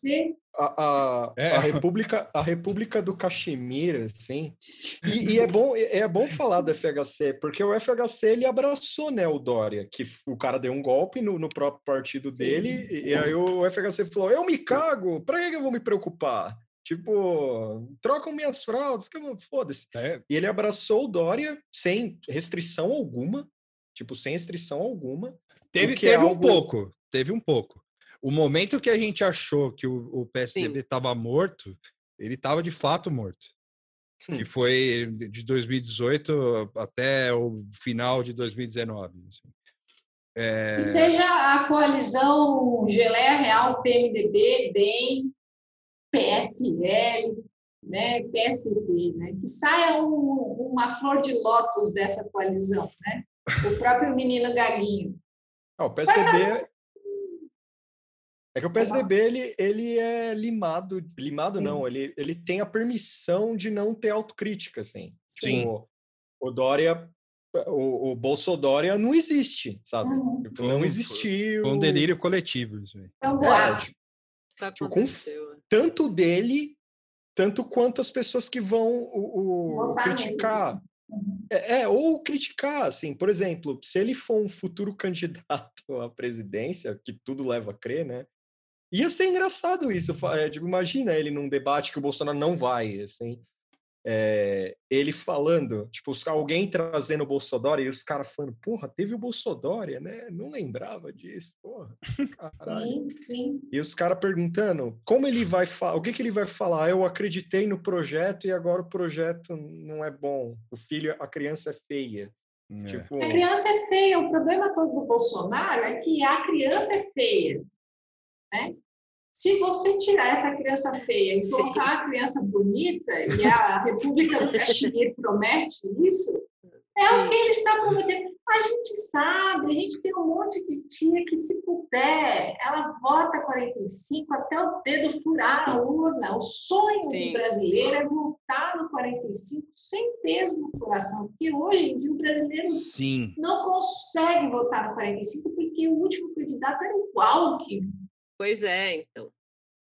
a, a, é. a, República, a República do Caxemir, assim. E, e, é, bom, é bom falar do FHC, porque o FHC ele abraçou né, o Dória, que o cara deu um golpe no, no próprio partido Sim. dele, e, e, aí o FHC falou: Eu me cago, pra que eu vou me preocupar? Tipo, trocam minhas fraldas, que eu foda-se. É. E ele abraçou o Dória sem restrição alguma, tipo, sem restrição alguma. Teve, teve é algo... um pouco, teve um pouco. O momento que a gente achou que o, o PSDB estava morto, ele estava de fato morto. Hum. Que foi de 2018 até o final de 2019. Assim. É... Seja a coalizão Geleia Real, PMDB, DEM, PFL, né, PSDB, né, que saia um, uma flor de lótus dessa coalizão, né? O próprio menino galinho. Ah, o PSDB, é que o PSDB ele, ele é limado, limado Sim. não, ele, ele tem a permissão de não ter autocrítica, assim. Sim. O, o Dória, o, o Bolsodória não existe, sabe? Uhum. Tipo, não existiu. Com um delírio coletivo. Isso aí. É um boato. É, tipo, tipo, com, tanto dele, tanto quanto as pessoas que vão o, o criticar. Uhum. É, é, ou criticar, assim, por exemplo, se ele for um futuro candidato à presidência, que tudo leva a crer, né? Ia ser engraçado isso. É, tipo, imagina ele num debate que o Bolsonaro não vai, assim. É, ele falando, tipo, alguém trazendo o Bolsonaro e os caras falando, porra, teve o Bolsonaro, né? Não lembrava disso, porra. Caralho. Sim, sim. E os caras perguntando como ele vai falar, o que, que ele vai falar? Eu acreditei no projeto e agora o projeto não é bom. O filho, a criança é feia. É. Tipo... A criança é feia. O problema todo do Bolsonaro é que a criança é feia. Né? Se você tirar essa criança feia e colocar a criança bonita, e a República do Caxemir promete isso, é o que ele está prometendo. A gente sabe, a gente tem um monte de tia que, se puder, ela vota 45 até o dedo furar a urna. O sonho Sim. do brasileiro é voltar no 45 sem peso no coração, porque hoje em dia o brasileiro Sim. não consegue votar no 45 porque o último candidato era igual que. Pois é, então.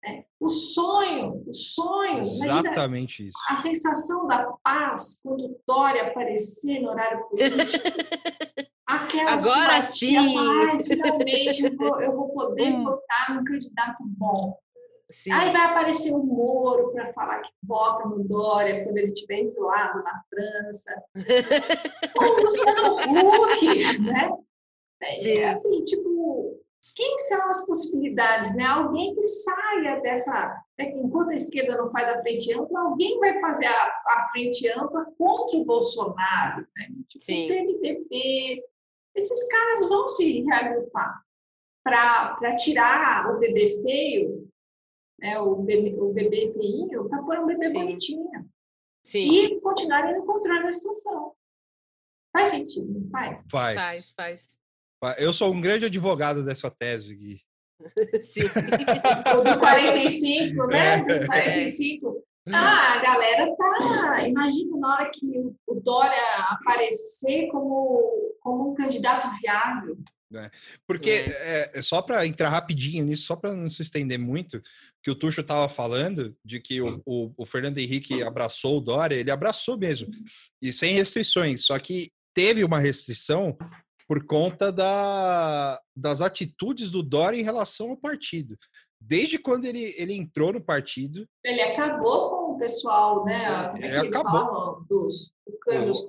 É. O sonho, o sonho. Exatamente isso. A sensação da paz quando Dória aparecer no horário político. Aquela Agora sim! Ai, finalmente eu vou, eu vou poder hum. votar num candidato bom. Sim. Aí vai aparecer o Moro para falar que vota no Dória quando ele estiver exilado na França. Ou o Luciano Huck, né? É, é assim, tipo, quem são as possibilidades? Né? Alguém que saia dessa. Né? Enquanto a esquerda não faz a frente ampla, alguém vai fazer a, a frente ampla contra o Bolsonaro. Né? Tipo, Sim. o PMDB. Esses caras vão se reagrupar para tirar o bebê feio, né? o, bebê, o bebê feinho, para pôr um bebê Sim. bonitinho. Sim. E continuarem no controle da situação. Faz sentido, não faz? Faz. Faz, faz. Eu sou um grande advogado dessa tese, Gui. Sim. do 45, né? Do 45. É. Ah, a galera tá. Imagina na hora que o Dória aparecer como, como um candidato viável. É, porque, é. É, só para entrar rapidinho nisso, só para não se estender muito, que o Tuxo estava falando de que o, o, o, Fernando Henrique abraçou o Dória, ele abraçou mesmo, e sem restrições, só que teve uma restrição por conta da, das atitudes do Dória em relação ao partido. Desde quando ele, ele entrou no partido. Ele acabou com o pessoal, né? Ele acabou. Falam, dos, dos,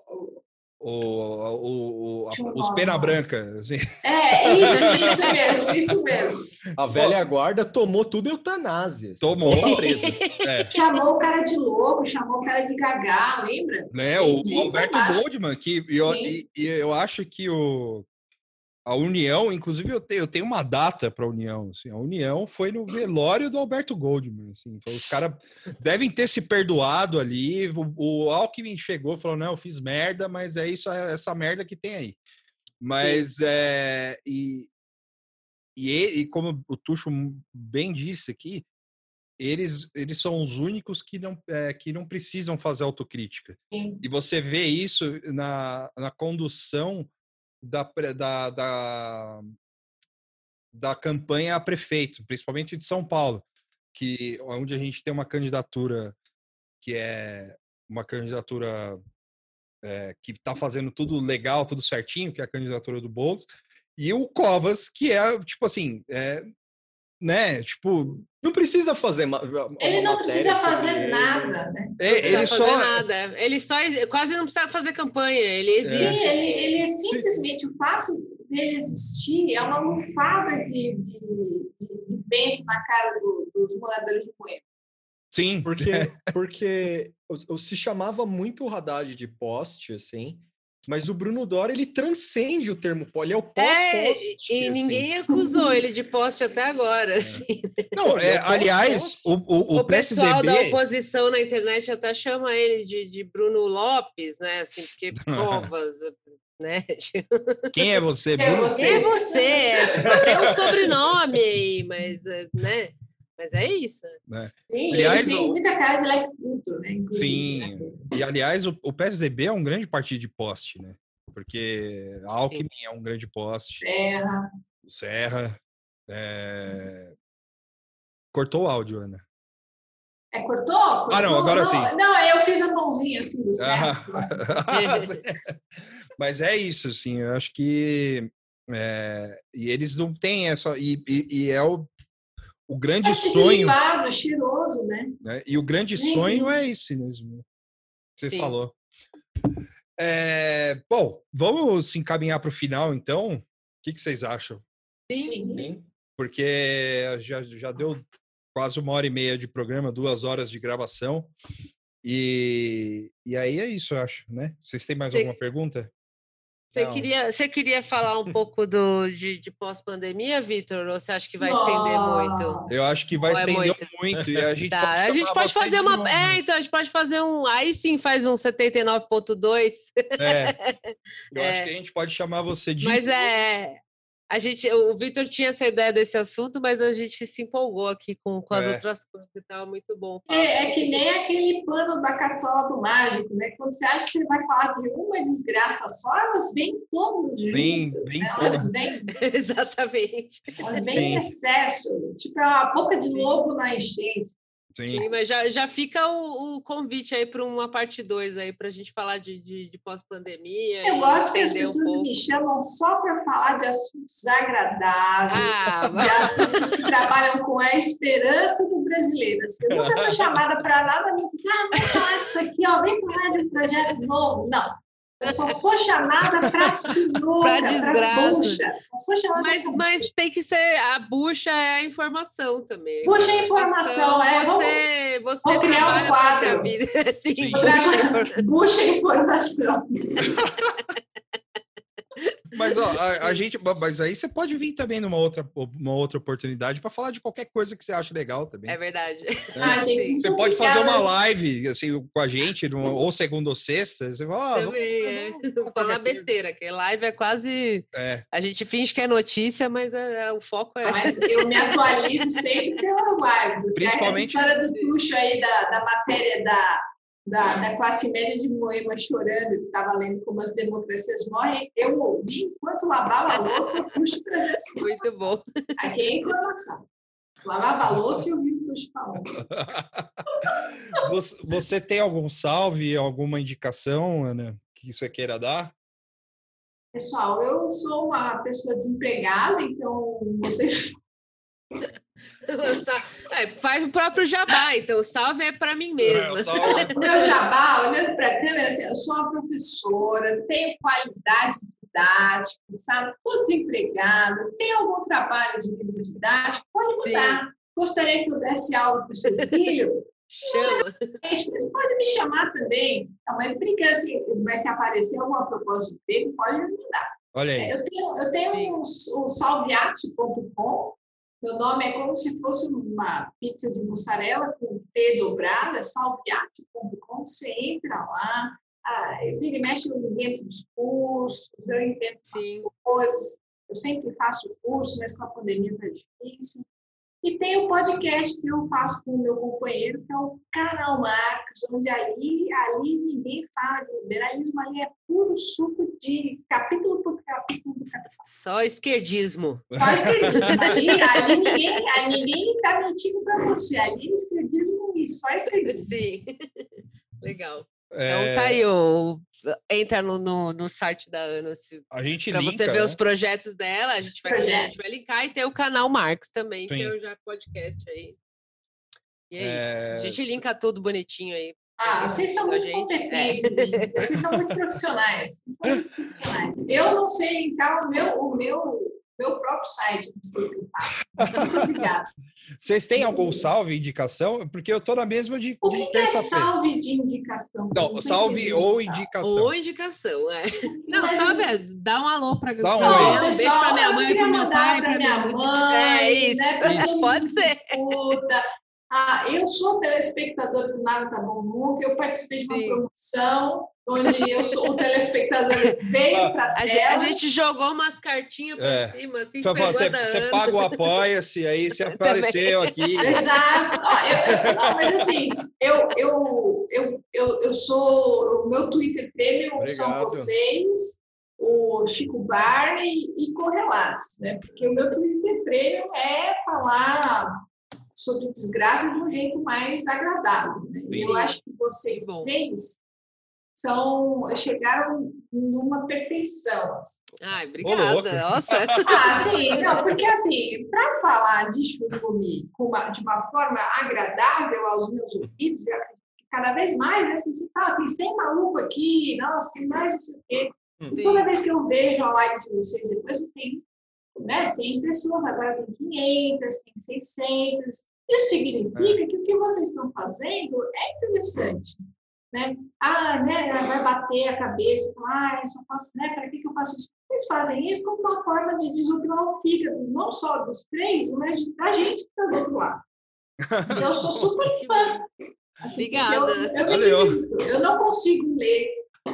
o, o, o, a, os pena branca. Assim. É, isso, isso mesmo, isso mesmo. A velha guarda tomou tudo eutanásia. Tomou. Tá presa. É. Chamou o cara de louco, chamou o cara de gagá, lembra? Né, o, o Alberto Goldman, que eu, e, e eu acho que o, a União, inclusive eu tenho, eu tenho uma data para a União. Assim, a União foi no velório do Alberto Goldman. Assim, os caras devem ter se perdoado ali. O, o Alckmin chegou e falou: não, eu fiz merda, mas é isso, é essa merda que tem aí. Mas é. E, e, e como o Tuxo bem disse aqui, eles, eles são os únicos que não, é, que não precisam fazer autocrítica. Sim. E você vê isso na, na condução da, da, da, da campanha a prefeito, principalmente de São Paulo, que onde a gente tem uma candidatura que é uma candidatura é, que está fazendo tudo legal, tudo certinho, que é a candidatura do Boulos, e o Covas, que é, tipo assim, é, né? Tipo, não precisa fazer uma, uma Ele não precisa fazer nada, né? É, ele só nada. Ele só quase não precisa fazer campanha, ele existe. Sim, ele, ele é simplesmente o fato dele existir é uma lufada de, de, de vento na cara do, dos moradores de Moema. Sim, porque porque se chamava muito o Haddad de poste, assim, mas o Bruno Dória, ele transcende o termo pó, ele é o pós-poste. É, e assim. ninguém acusou ele de poste até agora. É. Assim. Não, é, é aliás, o, o, o, o pessoal da oposição na internet até chama ele de, de Bruno Lopes, né? Assim, porque Covas, né? Quem é você, Bruno? Quem é você? Só tem um sobrenome aí, mas, né? Mas é isso. Né? Sim, aliás, ele tem muita cara de Lex Luthor, né? Sim, né? e aliás, o, o PSDB é um grande partido de poste, né? Porque a Alckmin Sim. é um grande poste. Serra. Serra. É... Cortou o áudio, Ana. É, cortou? cortou? Ah, não, agora não, sim. Não, eu fiz a mãozinha assim do certo. Mas é isso, assim, eu acho que. É, e eles não têm essa. E, e, e é o o grande é sonho. Limpado, cheiroso, né? né? E o grande sonho é esse mesmo. Você Sim. falou. É, bom, vamos se encaminhar para o final, então. O que, que vocês acham? Sim. Sim. Porque já, já deu quase uma hora e meia de programa, duas horas de gravação. E, e aí é isso, eu acho, né? Vocês têm mais Sim. alguma pergunta? Você queria, você queria falar um pouco do, de, de pós-pandemia, Vitor? Ou você acha que vai estender muito? Eu acho que vai é estender muito? muito? e a gente tá. pode, a gente pode fazer uma. É, então a gente pode fazer um. Aí sim faz um 79.2. É. Eu é. acho que a gente pode chamar você de. Mas é a gente, o Vitor tinha essa ideia desse assunto, mas a gente se empolgou aqui com, com as é. outras coisas, estava muito bom. É, é, que nem aquele pano da cartola do mágico, né? Quando você acha que você vai falar de uma desgraça só, elas vêm todas vem, juntas. Vem né? Elas vêm. Exatamente. Elas vêm em excesso. Tipo, é a boca de lobo na enchente. Sim. Sim, mas já, já fica o, o convite aí para uma parte 2 aí para a gente falar de, de, de pós-pandemia. Eu gosto que as pessoas um me chamam só para falar de assuntos agradáveis, ah, de assuntos que trabalham com a esperança do brasileiro. Assim, eu nunca sou chamada para nada, me diz, ah, vem falar disso aqui, ó, vem falar de um projeto novo. Não, eu só sou chamada para sinuca, para desgraça. Bucha. mas, mas tem que ser a bucha é a informação também. Bucha é informação, é. Você, você vou criar um quadro. Sim, Sim. Bucha, bucha é informação. Mas ó, a, a, gente, mas aí você pode vir também numa outra, uma outra oportunidade para falar de qualquer coisa que você acha legal também. É verdade. É. Ah, gente, você pode fazer uma live assim com a gente, no, ou segunda ou sexta. Você fala, ah, também vamos, é. Vamos falar besteira, que live é quase. É. A gente finge que é notícia, mas é, é o foco é. Mas eu me atualizo sempre pelas lives. Principalmente. Essa história do Tuxo aí da, da matéria da da, da classe média de Moema chorando, que estava lendo como as democracias morrem, eu ouvi enquanto lavava a louça, puxa para Muito bom. Aqui é informação. Lavava a louça e ouvi o Tuxo falando. Você, você tem algum salve, alguma indicação, Ana, que você queira dar? Pessoal, eu sou uma pessoa desempregada, então vocês é, faz o próprio jabá, então o salve é para mim mesmo. É, o meu jabá, olhando para a câmera, assim, eu sou uma professora, tenho qualidade didática, sabe? Estou desempregada, tem algum trabalho de livro didático, pode mudar. Sim. Gostaria que eu desse aula para o seu filho? Chama. Mas pode me chamar também. Não, mas brincando, assim, vai se aparecer alguma proposta de emprego, pode me mandar. Olha aí. É, eu tenho, eu tenho um, um salviate.com, meu nome é como se fosse uma pizza de mussarela com T dobrada, salviate.com. Você entra lá, ah, vira e mexe, eu invento discursos, eu invento as coisas. Eu sempre faço curso, mas com a pandemia está difícil. E tem o podcast que eu faço com o meu companheiro, que é o Canal Marcos, onde ali, ali ninguém fala de liberalismo, ali é puro suco de capítulo por capítulo. Só esquerdismo. Só esquerdismo. Ali, ali ninguém ali ninguém está mentindo para você. Ali é esquerdismo e só esquerdismo. Sim, legal. Então tá aí, o, entra no, no, no site da Ana se, a gente pra linka, você ver né? os projetos dela, a gente, vai, a gente vai linkar e tem o canal Marcos também, Sim. que é o já podcast aí. E é, é, isso. A gente linka tudo bonitinho aí. Ah, vocês são muito competentes, é. vocês são muito profissionais. Muito profissionais. Eu não sei linkar o meu, o meu meu próprio site. Muito obrigada. Vocês têm algum salve, indicação? Porque eu estou na mesma de. O que, que é salve de indicação? Não, não salve ou indicação. Ou indicação, é. Não, Mas, salve é dá um alô para dá um oi. Um beijo para minha mãe, para meu pai, para minha mãe. É isso. Né, Pode ser. Escuta. Ah, eu sou telespectadora do Nada Tá Bom Nunca, eu participei de uma Sim. promoção onde eu sou o telespectador veio ah, para a, a gente jogou umas cartinhas por é. cima, assim, Só você, você paga o apoia-se, aí você apareceu aqui. Exato. eu, não, mas assim, eu, eu, eu, eu, eu sou, o meu Twitter premium Obrigado. são vocês, o Chico Barney e correlatos, né? Porque o meu Twitter premium é falar sobre desgraça de um jeito mais agradável. Né? Eu acho que vocês três são, chegaram numa perfeição. Assim. Ai, obrigada. Nossa. ah, sim, não, porque assim, para falar de churume de uma forma agradável aos meus ouvidos, cada vez mais, né, assim, ah, tem 100 maluco aqui, nossa, tem mais não sei o quê. E toda vez que eu vejo a live de vocês, depois eu tenho né, 100 pessoas, agora tem 500, tem 600. Isso significa que o que vocês estão fazendo é interessante. né? Ah, né, vai bater a cabeça, ah, eu só faço, né, para que, que eu faço isso? Eles fazem isso como uma forma de desopilar o fígado, não só dos três, mas da gente que está do outro lado. Eu sou super fã. Assim, Obrigada. Eu, eu, eu, não consigo ler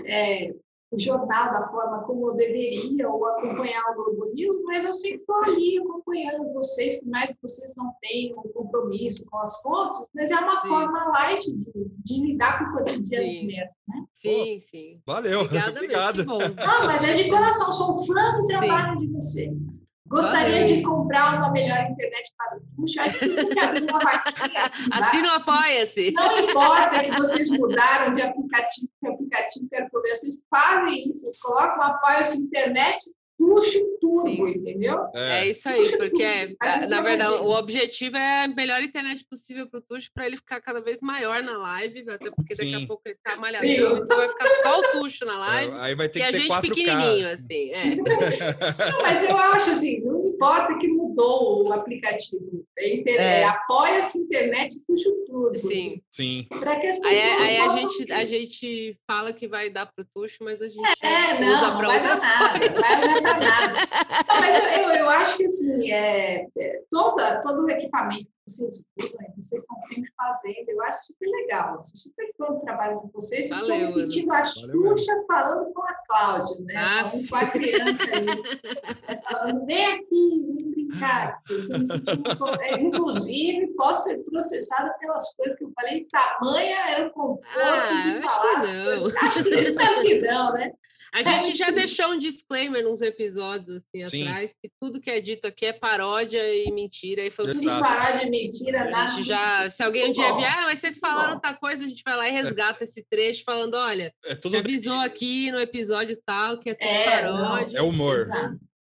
é, o jornal da forma como eu deveria ou acompanhar o Globo News, mas eu sempre estou ali acompanhando vocês, por mais que vocês não tenham compromisso com as fontes, mas é uma sim. forma light de, de, lidar com o cotidiano sim. mesmo, né? Sim, Pô, sim. Valeu. Obrigada Obrigado. Mesmo, ah, mas é de coração, sou fã do trabalho sim. de vocês. Gostaria Valeu. de comprar uma melhor internet para o Tuxo. Acho que vocês têm que abrir uma vaquinha. Assina o Apoia-se. Não importa que vocês mudaram de aplicativo, que aplicativo quero que vocês fazem isso. Vocês colocam o Apoia-se internet puxa turbo, Sim. entendeu? É. é, isso aí, puxa porque é, na verdade o objetivo é a melhor internet possível para o Tuxo para ele ficar cada vez maior na live, até porque daqui Sim. a pouco ele tá malhadão, então vai ficar só o Tuxo na é, live. Aí vai ter que e ser a gente 4K. pequenininho assim, é. Não, mas eu acho assim, não importa que mudou o aplicativo, inter... é. apoia-se internet puxa turbo. Sim. Assim, Sim. Para que as pessoas aí, aí a gente a gente fala que vai dar para o Tuxo, mas a gente é, não, usa para outras nada, coisas. Vai usar para nada. Não, mas eu, eu, eu, acho que assim, é, é, toda, todo o equipamento vocês usam, que vocês estão sempre fazendo, eu acho super legal. Eu sou super fã do trabalho de vocês. Valeu, Estou me sentindo a Xuxa falando com a Cláudia, né? Ah. Com a criança ali. falando, vem aqui, vem brincar. É, inclusive, posso ser processada pelas coisas que eu falei, tamanha era o conforto ah, de falar as coisas. Acho que espero que não, né? A gente já deixou um disclaimer nos episódios assim, Sim. atrás, que tudo que é dito aqui é paródia e mentira. E foi tudo paródia e mentira, a gente já, se alguém um dia vier, ah, mas vocês falaram outra coisa, a gente vai lá e resgata é. esse trecho falando, olha, é tudo avisou aqui no episódio tal que é tudo é, paródia. É humor.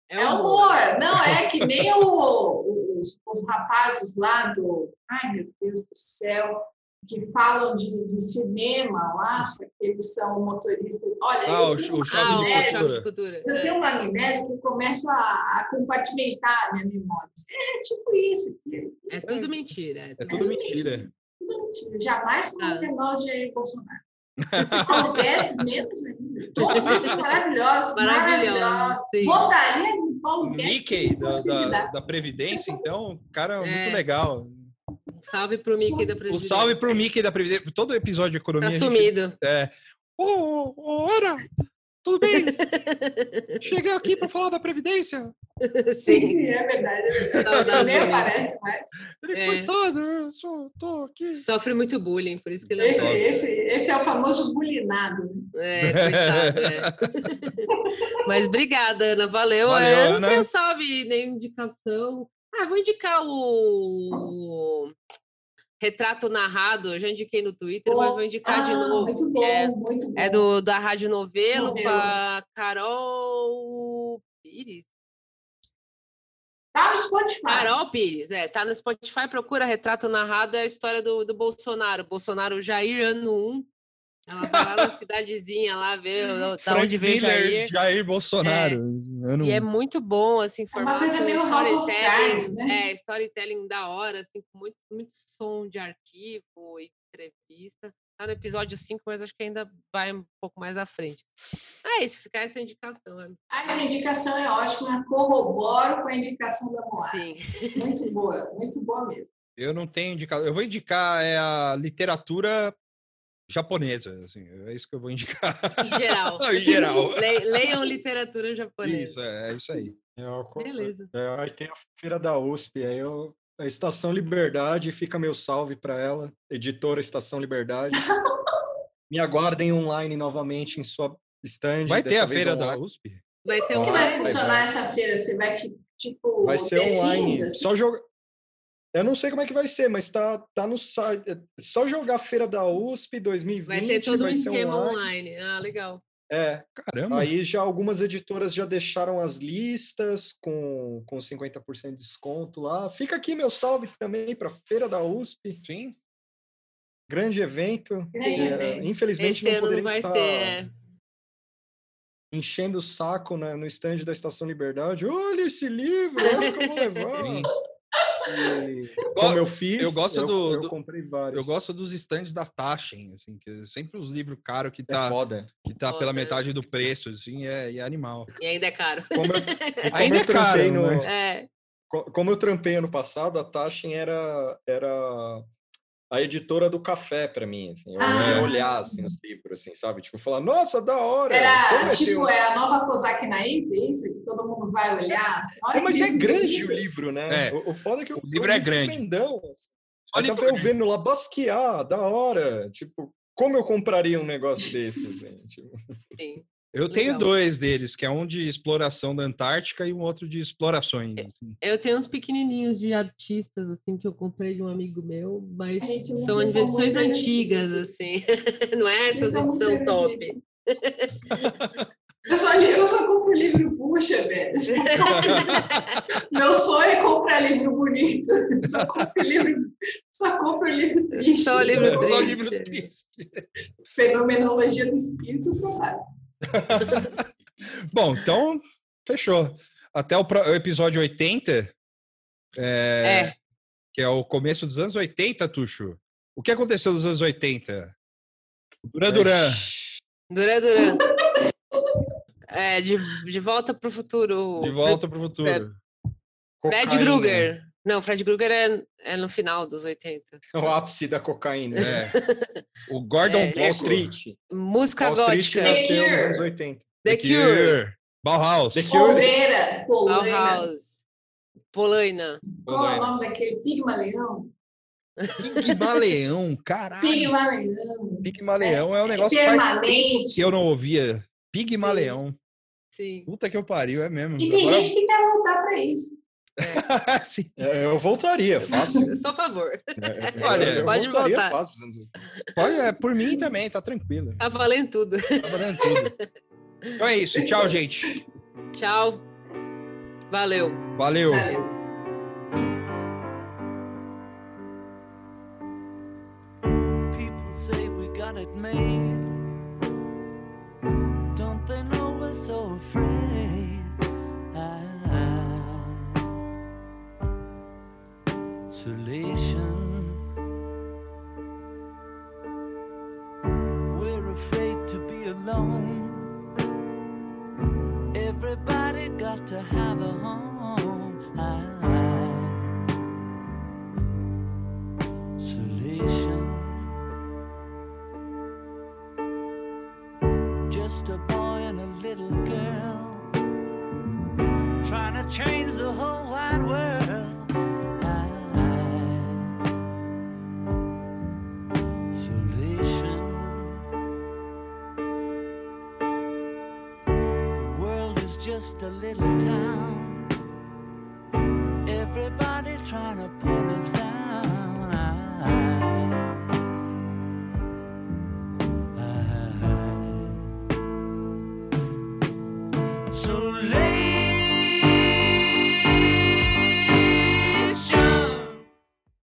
É, é humor. Não, é que nem o, os, os rapazes lá do. Ai, meu Deus do céu que falam de, de, cinema lá, que eles são motoristas. Olha, ah, o, o chave ah, de cultura. Eu tenho uma amnésia que começa a, a, compartimentar a minha memória. É tipo isso. É tudo mentira. É tudo, é tudo mentira. mentira. Tudo mentira. Jamais falei ah. mal de Bolsonaro. Paulo Guedes, menos ainda. Todos eles. Maravilhosos. maravilhosos. Votaria no Paulo Guedes. Mickey da, da, da, Previdência, então, cara, é. muito legal. Salve pro Mickey da Previdência. O salve pro Mickey da Previdência. Todo episódio de economia. Tá sumido. Gente, é. Ô, oh, ora, tudo bem? Cheguei aqui para falar da Previdência. Sim, Sim é verdade. É Nem aparece mais. Ele é. coitado, eu só tô aqui. Sofre muito bullying, por isso que ele esse, não esse, esse é o famoso bullyingado. É, coitado, é. Mas obrigada, Ana. Valeu. Valeu é, Ana. Não tem salve nem indicação. Ah, vou indicar o retrato narrado, eu já indiquei no Twitter, bom. mas vou indicar ah, de novo. Muito bom, é, muito bom. É do, da Rádio Novelo, com a Carol Pires. Tá no Spotify. Carol Pires, é, tá no Spotify, procura Retrato Narrado, é a história do, do Bolsonaro. Bolsonaro Jair, ano 1, ela vai lá na cidadezinha lá ver da onde veio Jair. Jair Bolsonaro. É. E é muito bom, assim, formar é uma coisa meio storytelling, né? É, storytelling da hora, assim, com muito, muito som de arquivo e entrevista. Tá no episódio 5, mas acho que ainda vai um pouco mais à frente. É isso, ficar essa indicação. Né? Ah, essa indicação é ótima, corroboro com a indicação da Moara. Sim. Muito boa, muito boa mesmo. Eu não tenho indicado. Eu vou indicar é, a literatura japonesa, assim, é isso que eu vou indicar. Em geral. em geral. leiam literatura japonesa. Isso, é, é isso aí. Eu, Beleza. É, aí tem a feira da USP, aí eu, a Estação Liberdade, fica meu salve para ela, editora Estação Liberdade. Me aguardem online novamente em sua stand. Vai ter a feira online. da USP? Vai ter Como vai funcionar essa feira? Você vai, tipo, vai ser online. Assim? Só jogar eu não sei como é que vai ser, mas tá, tá no site. É só jogar Feira da USP 2020. Vai ter todo vai um esquema online. online. Ah, legal. É. Caramba. Aí já algumas editoras já deixaram as listas com, com 50% de desconto lá. Fica aqui meu salve também para Feira da USP. Sim. Grande evento. Grande é, evento. Infelizmente Esse não poderia estar ter. É. enchendo o saco né, no estande da Estação Liberdade. Olha esse livro, acho que eu vou levar. Como eu fiz, eu gosto eu, do, eu do- comprei vários. Eu gosto dos stands da Taschen, assim, que é sempre os livros caros que É tá, foda. que tá Foda. pela metade do preço, assim, é, e é animal. E ainda é caro. Como eu, como Ainda eu é caro, no, mas- É. co- como eu trampei ano passado, a Taschen era, era a editora do café pra mim, assim. Eu Ah. ia olhar, assim, os livros, assim, sabe? Tipo, falar, nossa, da hora! Era como é tipo, é a nova Kozak Naif, é isso? Que todo mundo vai olhar. assim, olha É, mas é grande bonito. o livro, né? É. O, o foda é que O o livro é grande. Grandão, assim. Só Aí tava eu vendo lá Basquiat, da hora. Tipo, como eu compraria um negócio desse, assim? Tipo, Sim. Eu tenho Legal. dois deles, que é um de exploração da Antártica e um outro de explorações. assim. Eu tenho uns pequenininhos de artistas, assim, que eu comprei de um amigo meu, mas Gente, são são edições antigas, antigos. assim. Não é essas edição top. Eu só, eu só compro livro bucha, velho. Meu sonho é comprar livro bonito. Eu Só compro livro, só compro livro triste. Só livro Só triste. livro triste. Fenomenologia do espírito, claro. Bom, então, fechou. Até o, episódio 80, é, É, que é o começo dos anos 80, Tuxo. O que aconteceu nos anos 80? Duran Duran. Duran Duran. É, de, de volta pro futuro. De volta pro futuro. Fred. Krueger. Não, Fred Krueger é, é no final dos 80. É o ápice da cocaína. É. O Gordon É. Wall Bleco. Street. Música Wall Street gótica. nasceu nos Cure. anos 80. The Cure. Bauhaus. The Cure. Bauhaus. Polaina. Qual é o nome daquele Pigmaleão? Pigmaleão, caralho. Pigmaleão. Pigmaleão é um negócio que faz que eu não ouvia. Pigmaleão. Sim. Puta que eu pariu, é mesmo. E tem Agora- gente que quer voltar para isso. Sim. É, Eu voltaria, fácil. A favor. É, Olha, eu pode voltaria voltar. fácil pros anos 80. Pode, é, por mim também, tá tranquilo. Tá valendo tudo. Tá valendo tudo. Então é isso. Tchau, gente. Tchau. Valeu. Valeu. Valeu. People say we got it made. Got to have a home. Isolation. Just a boy and a little girl trying to change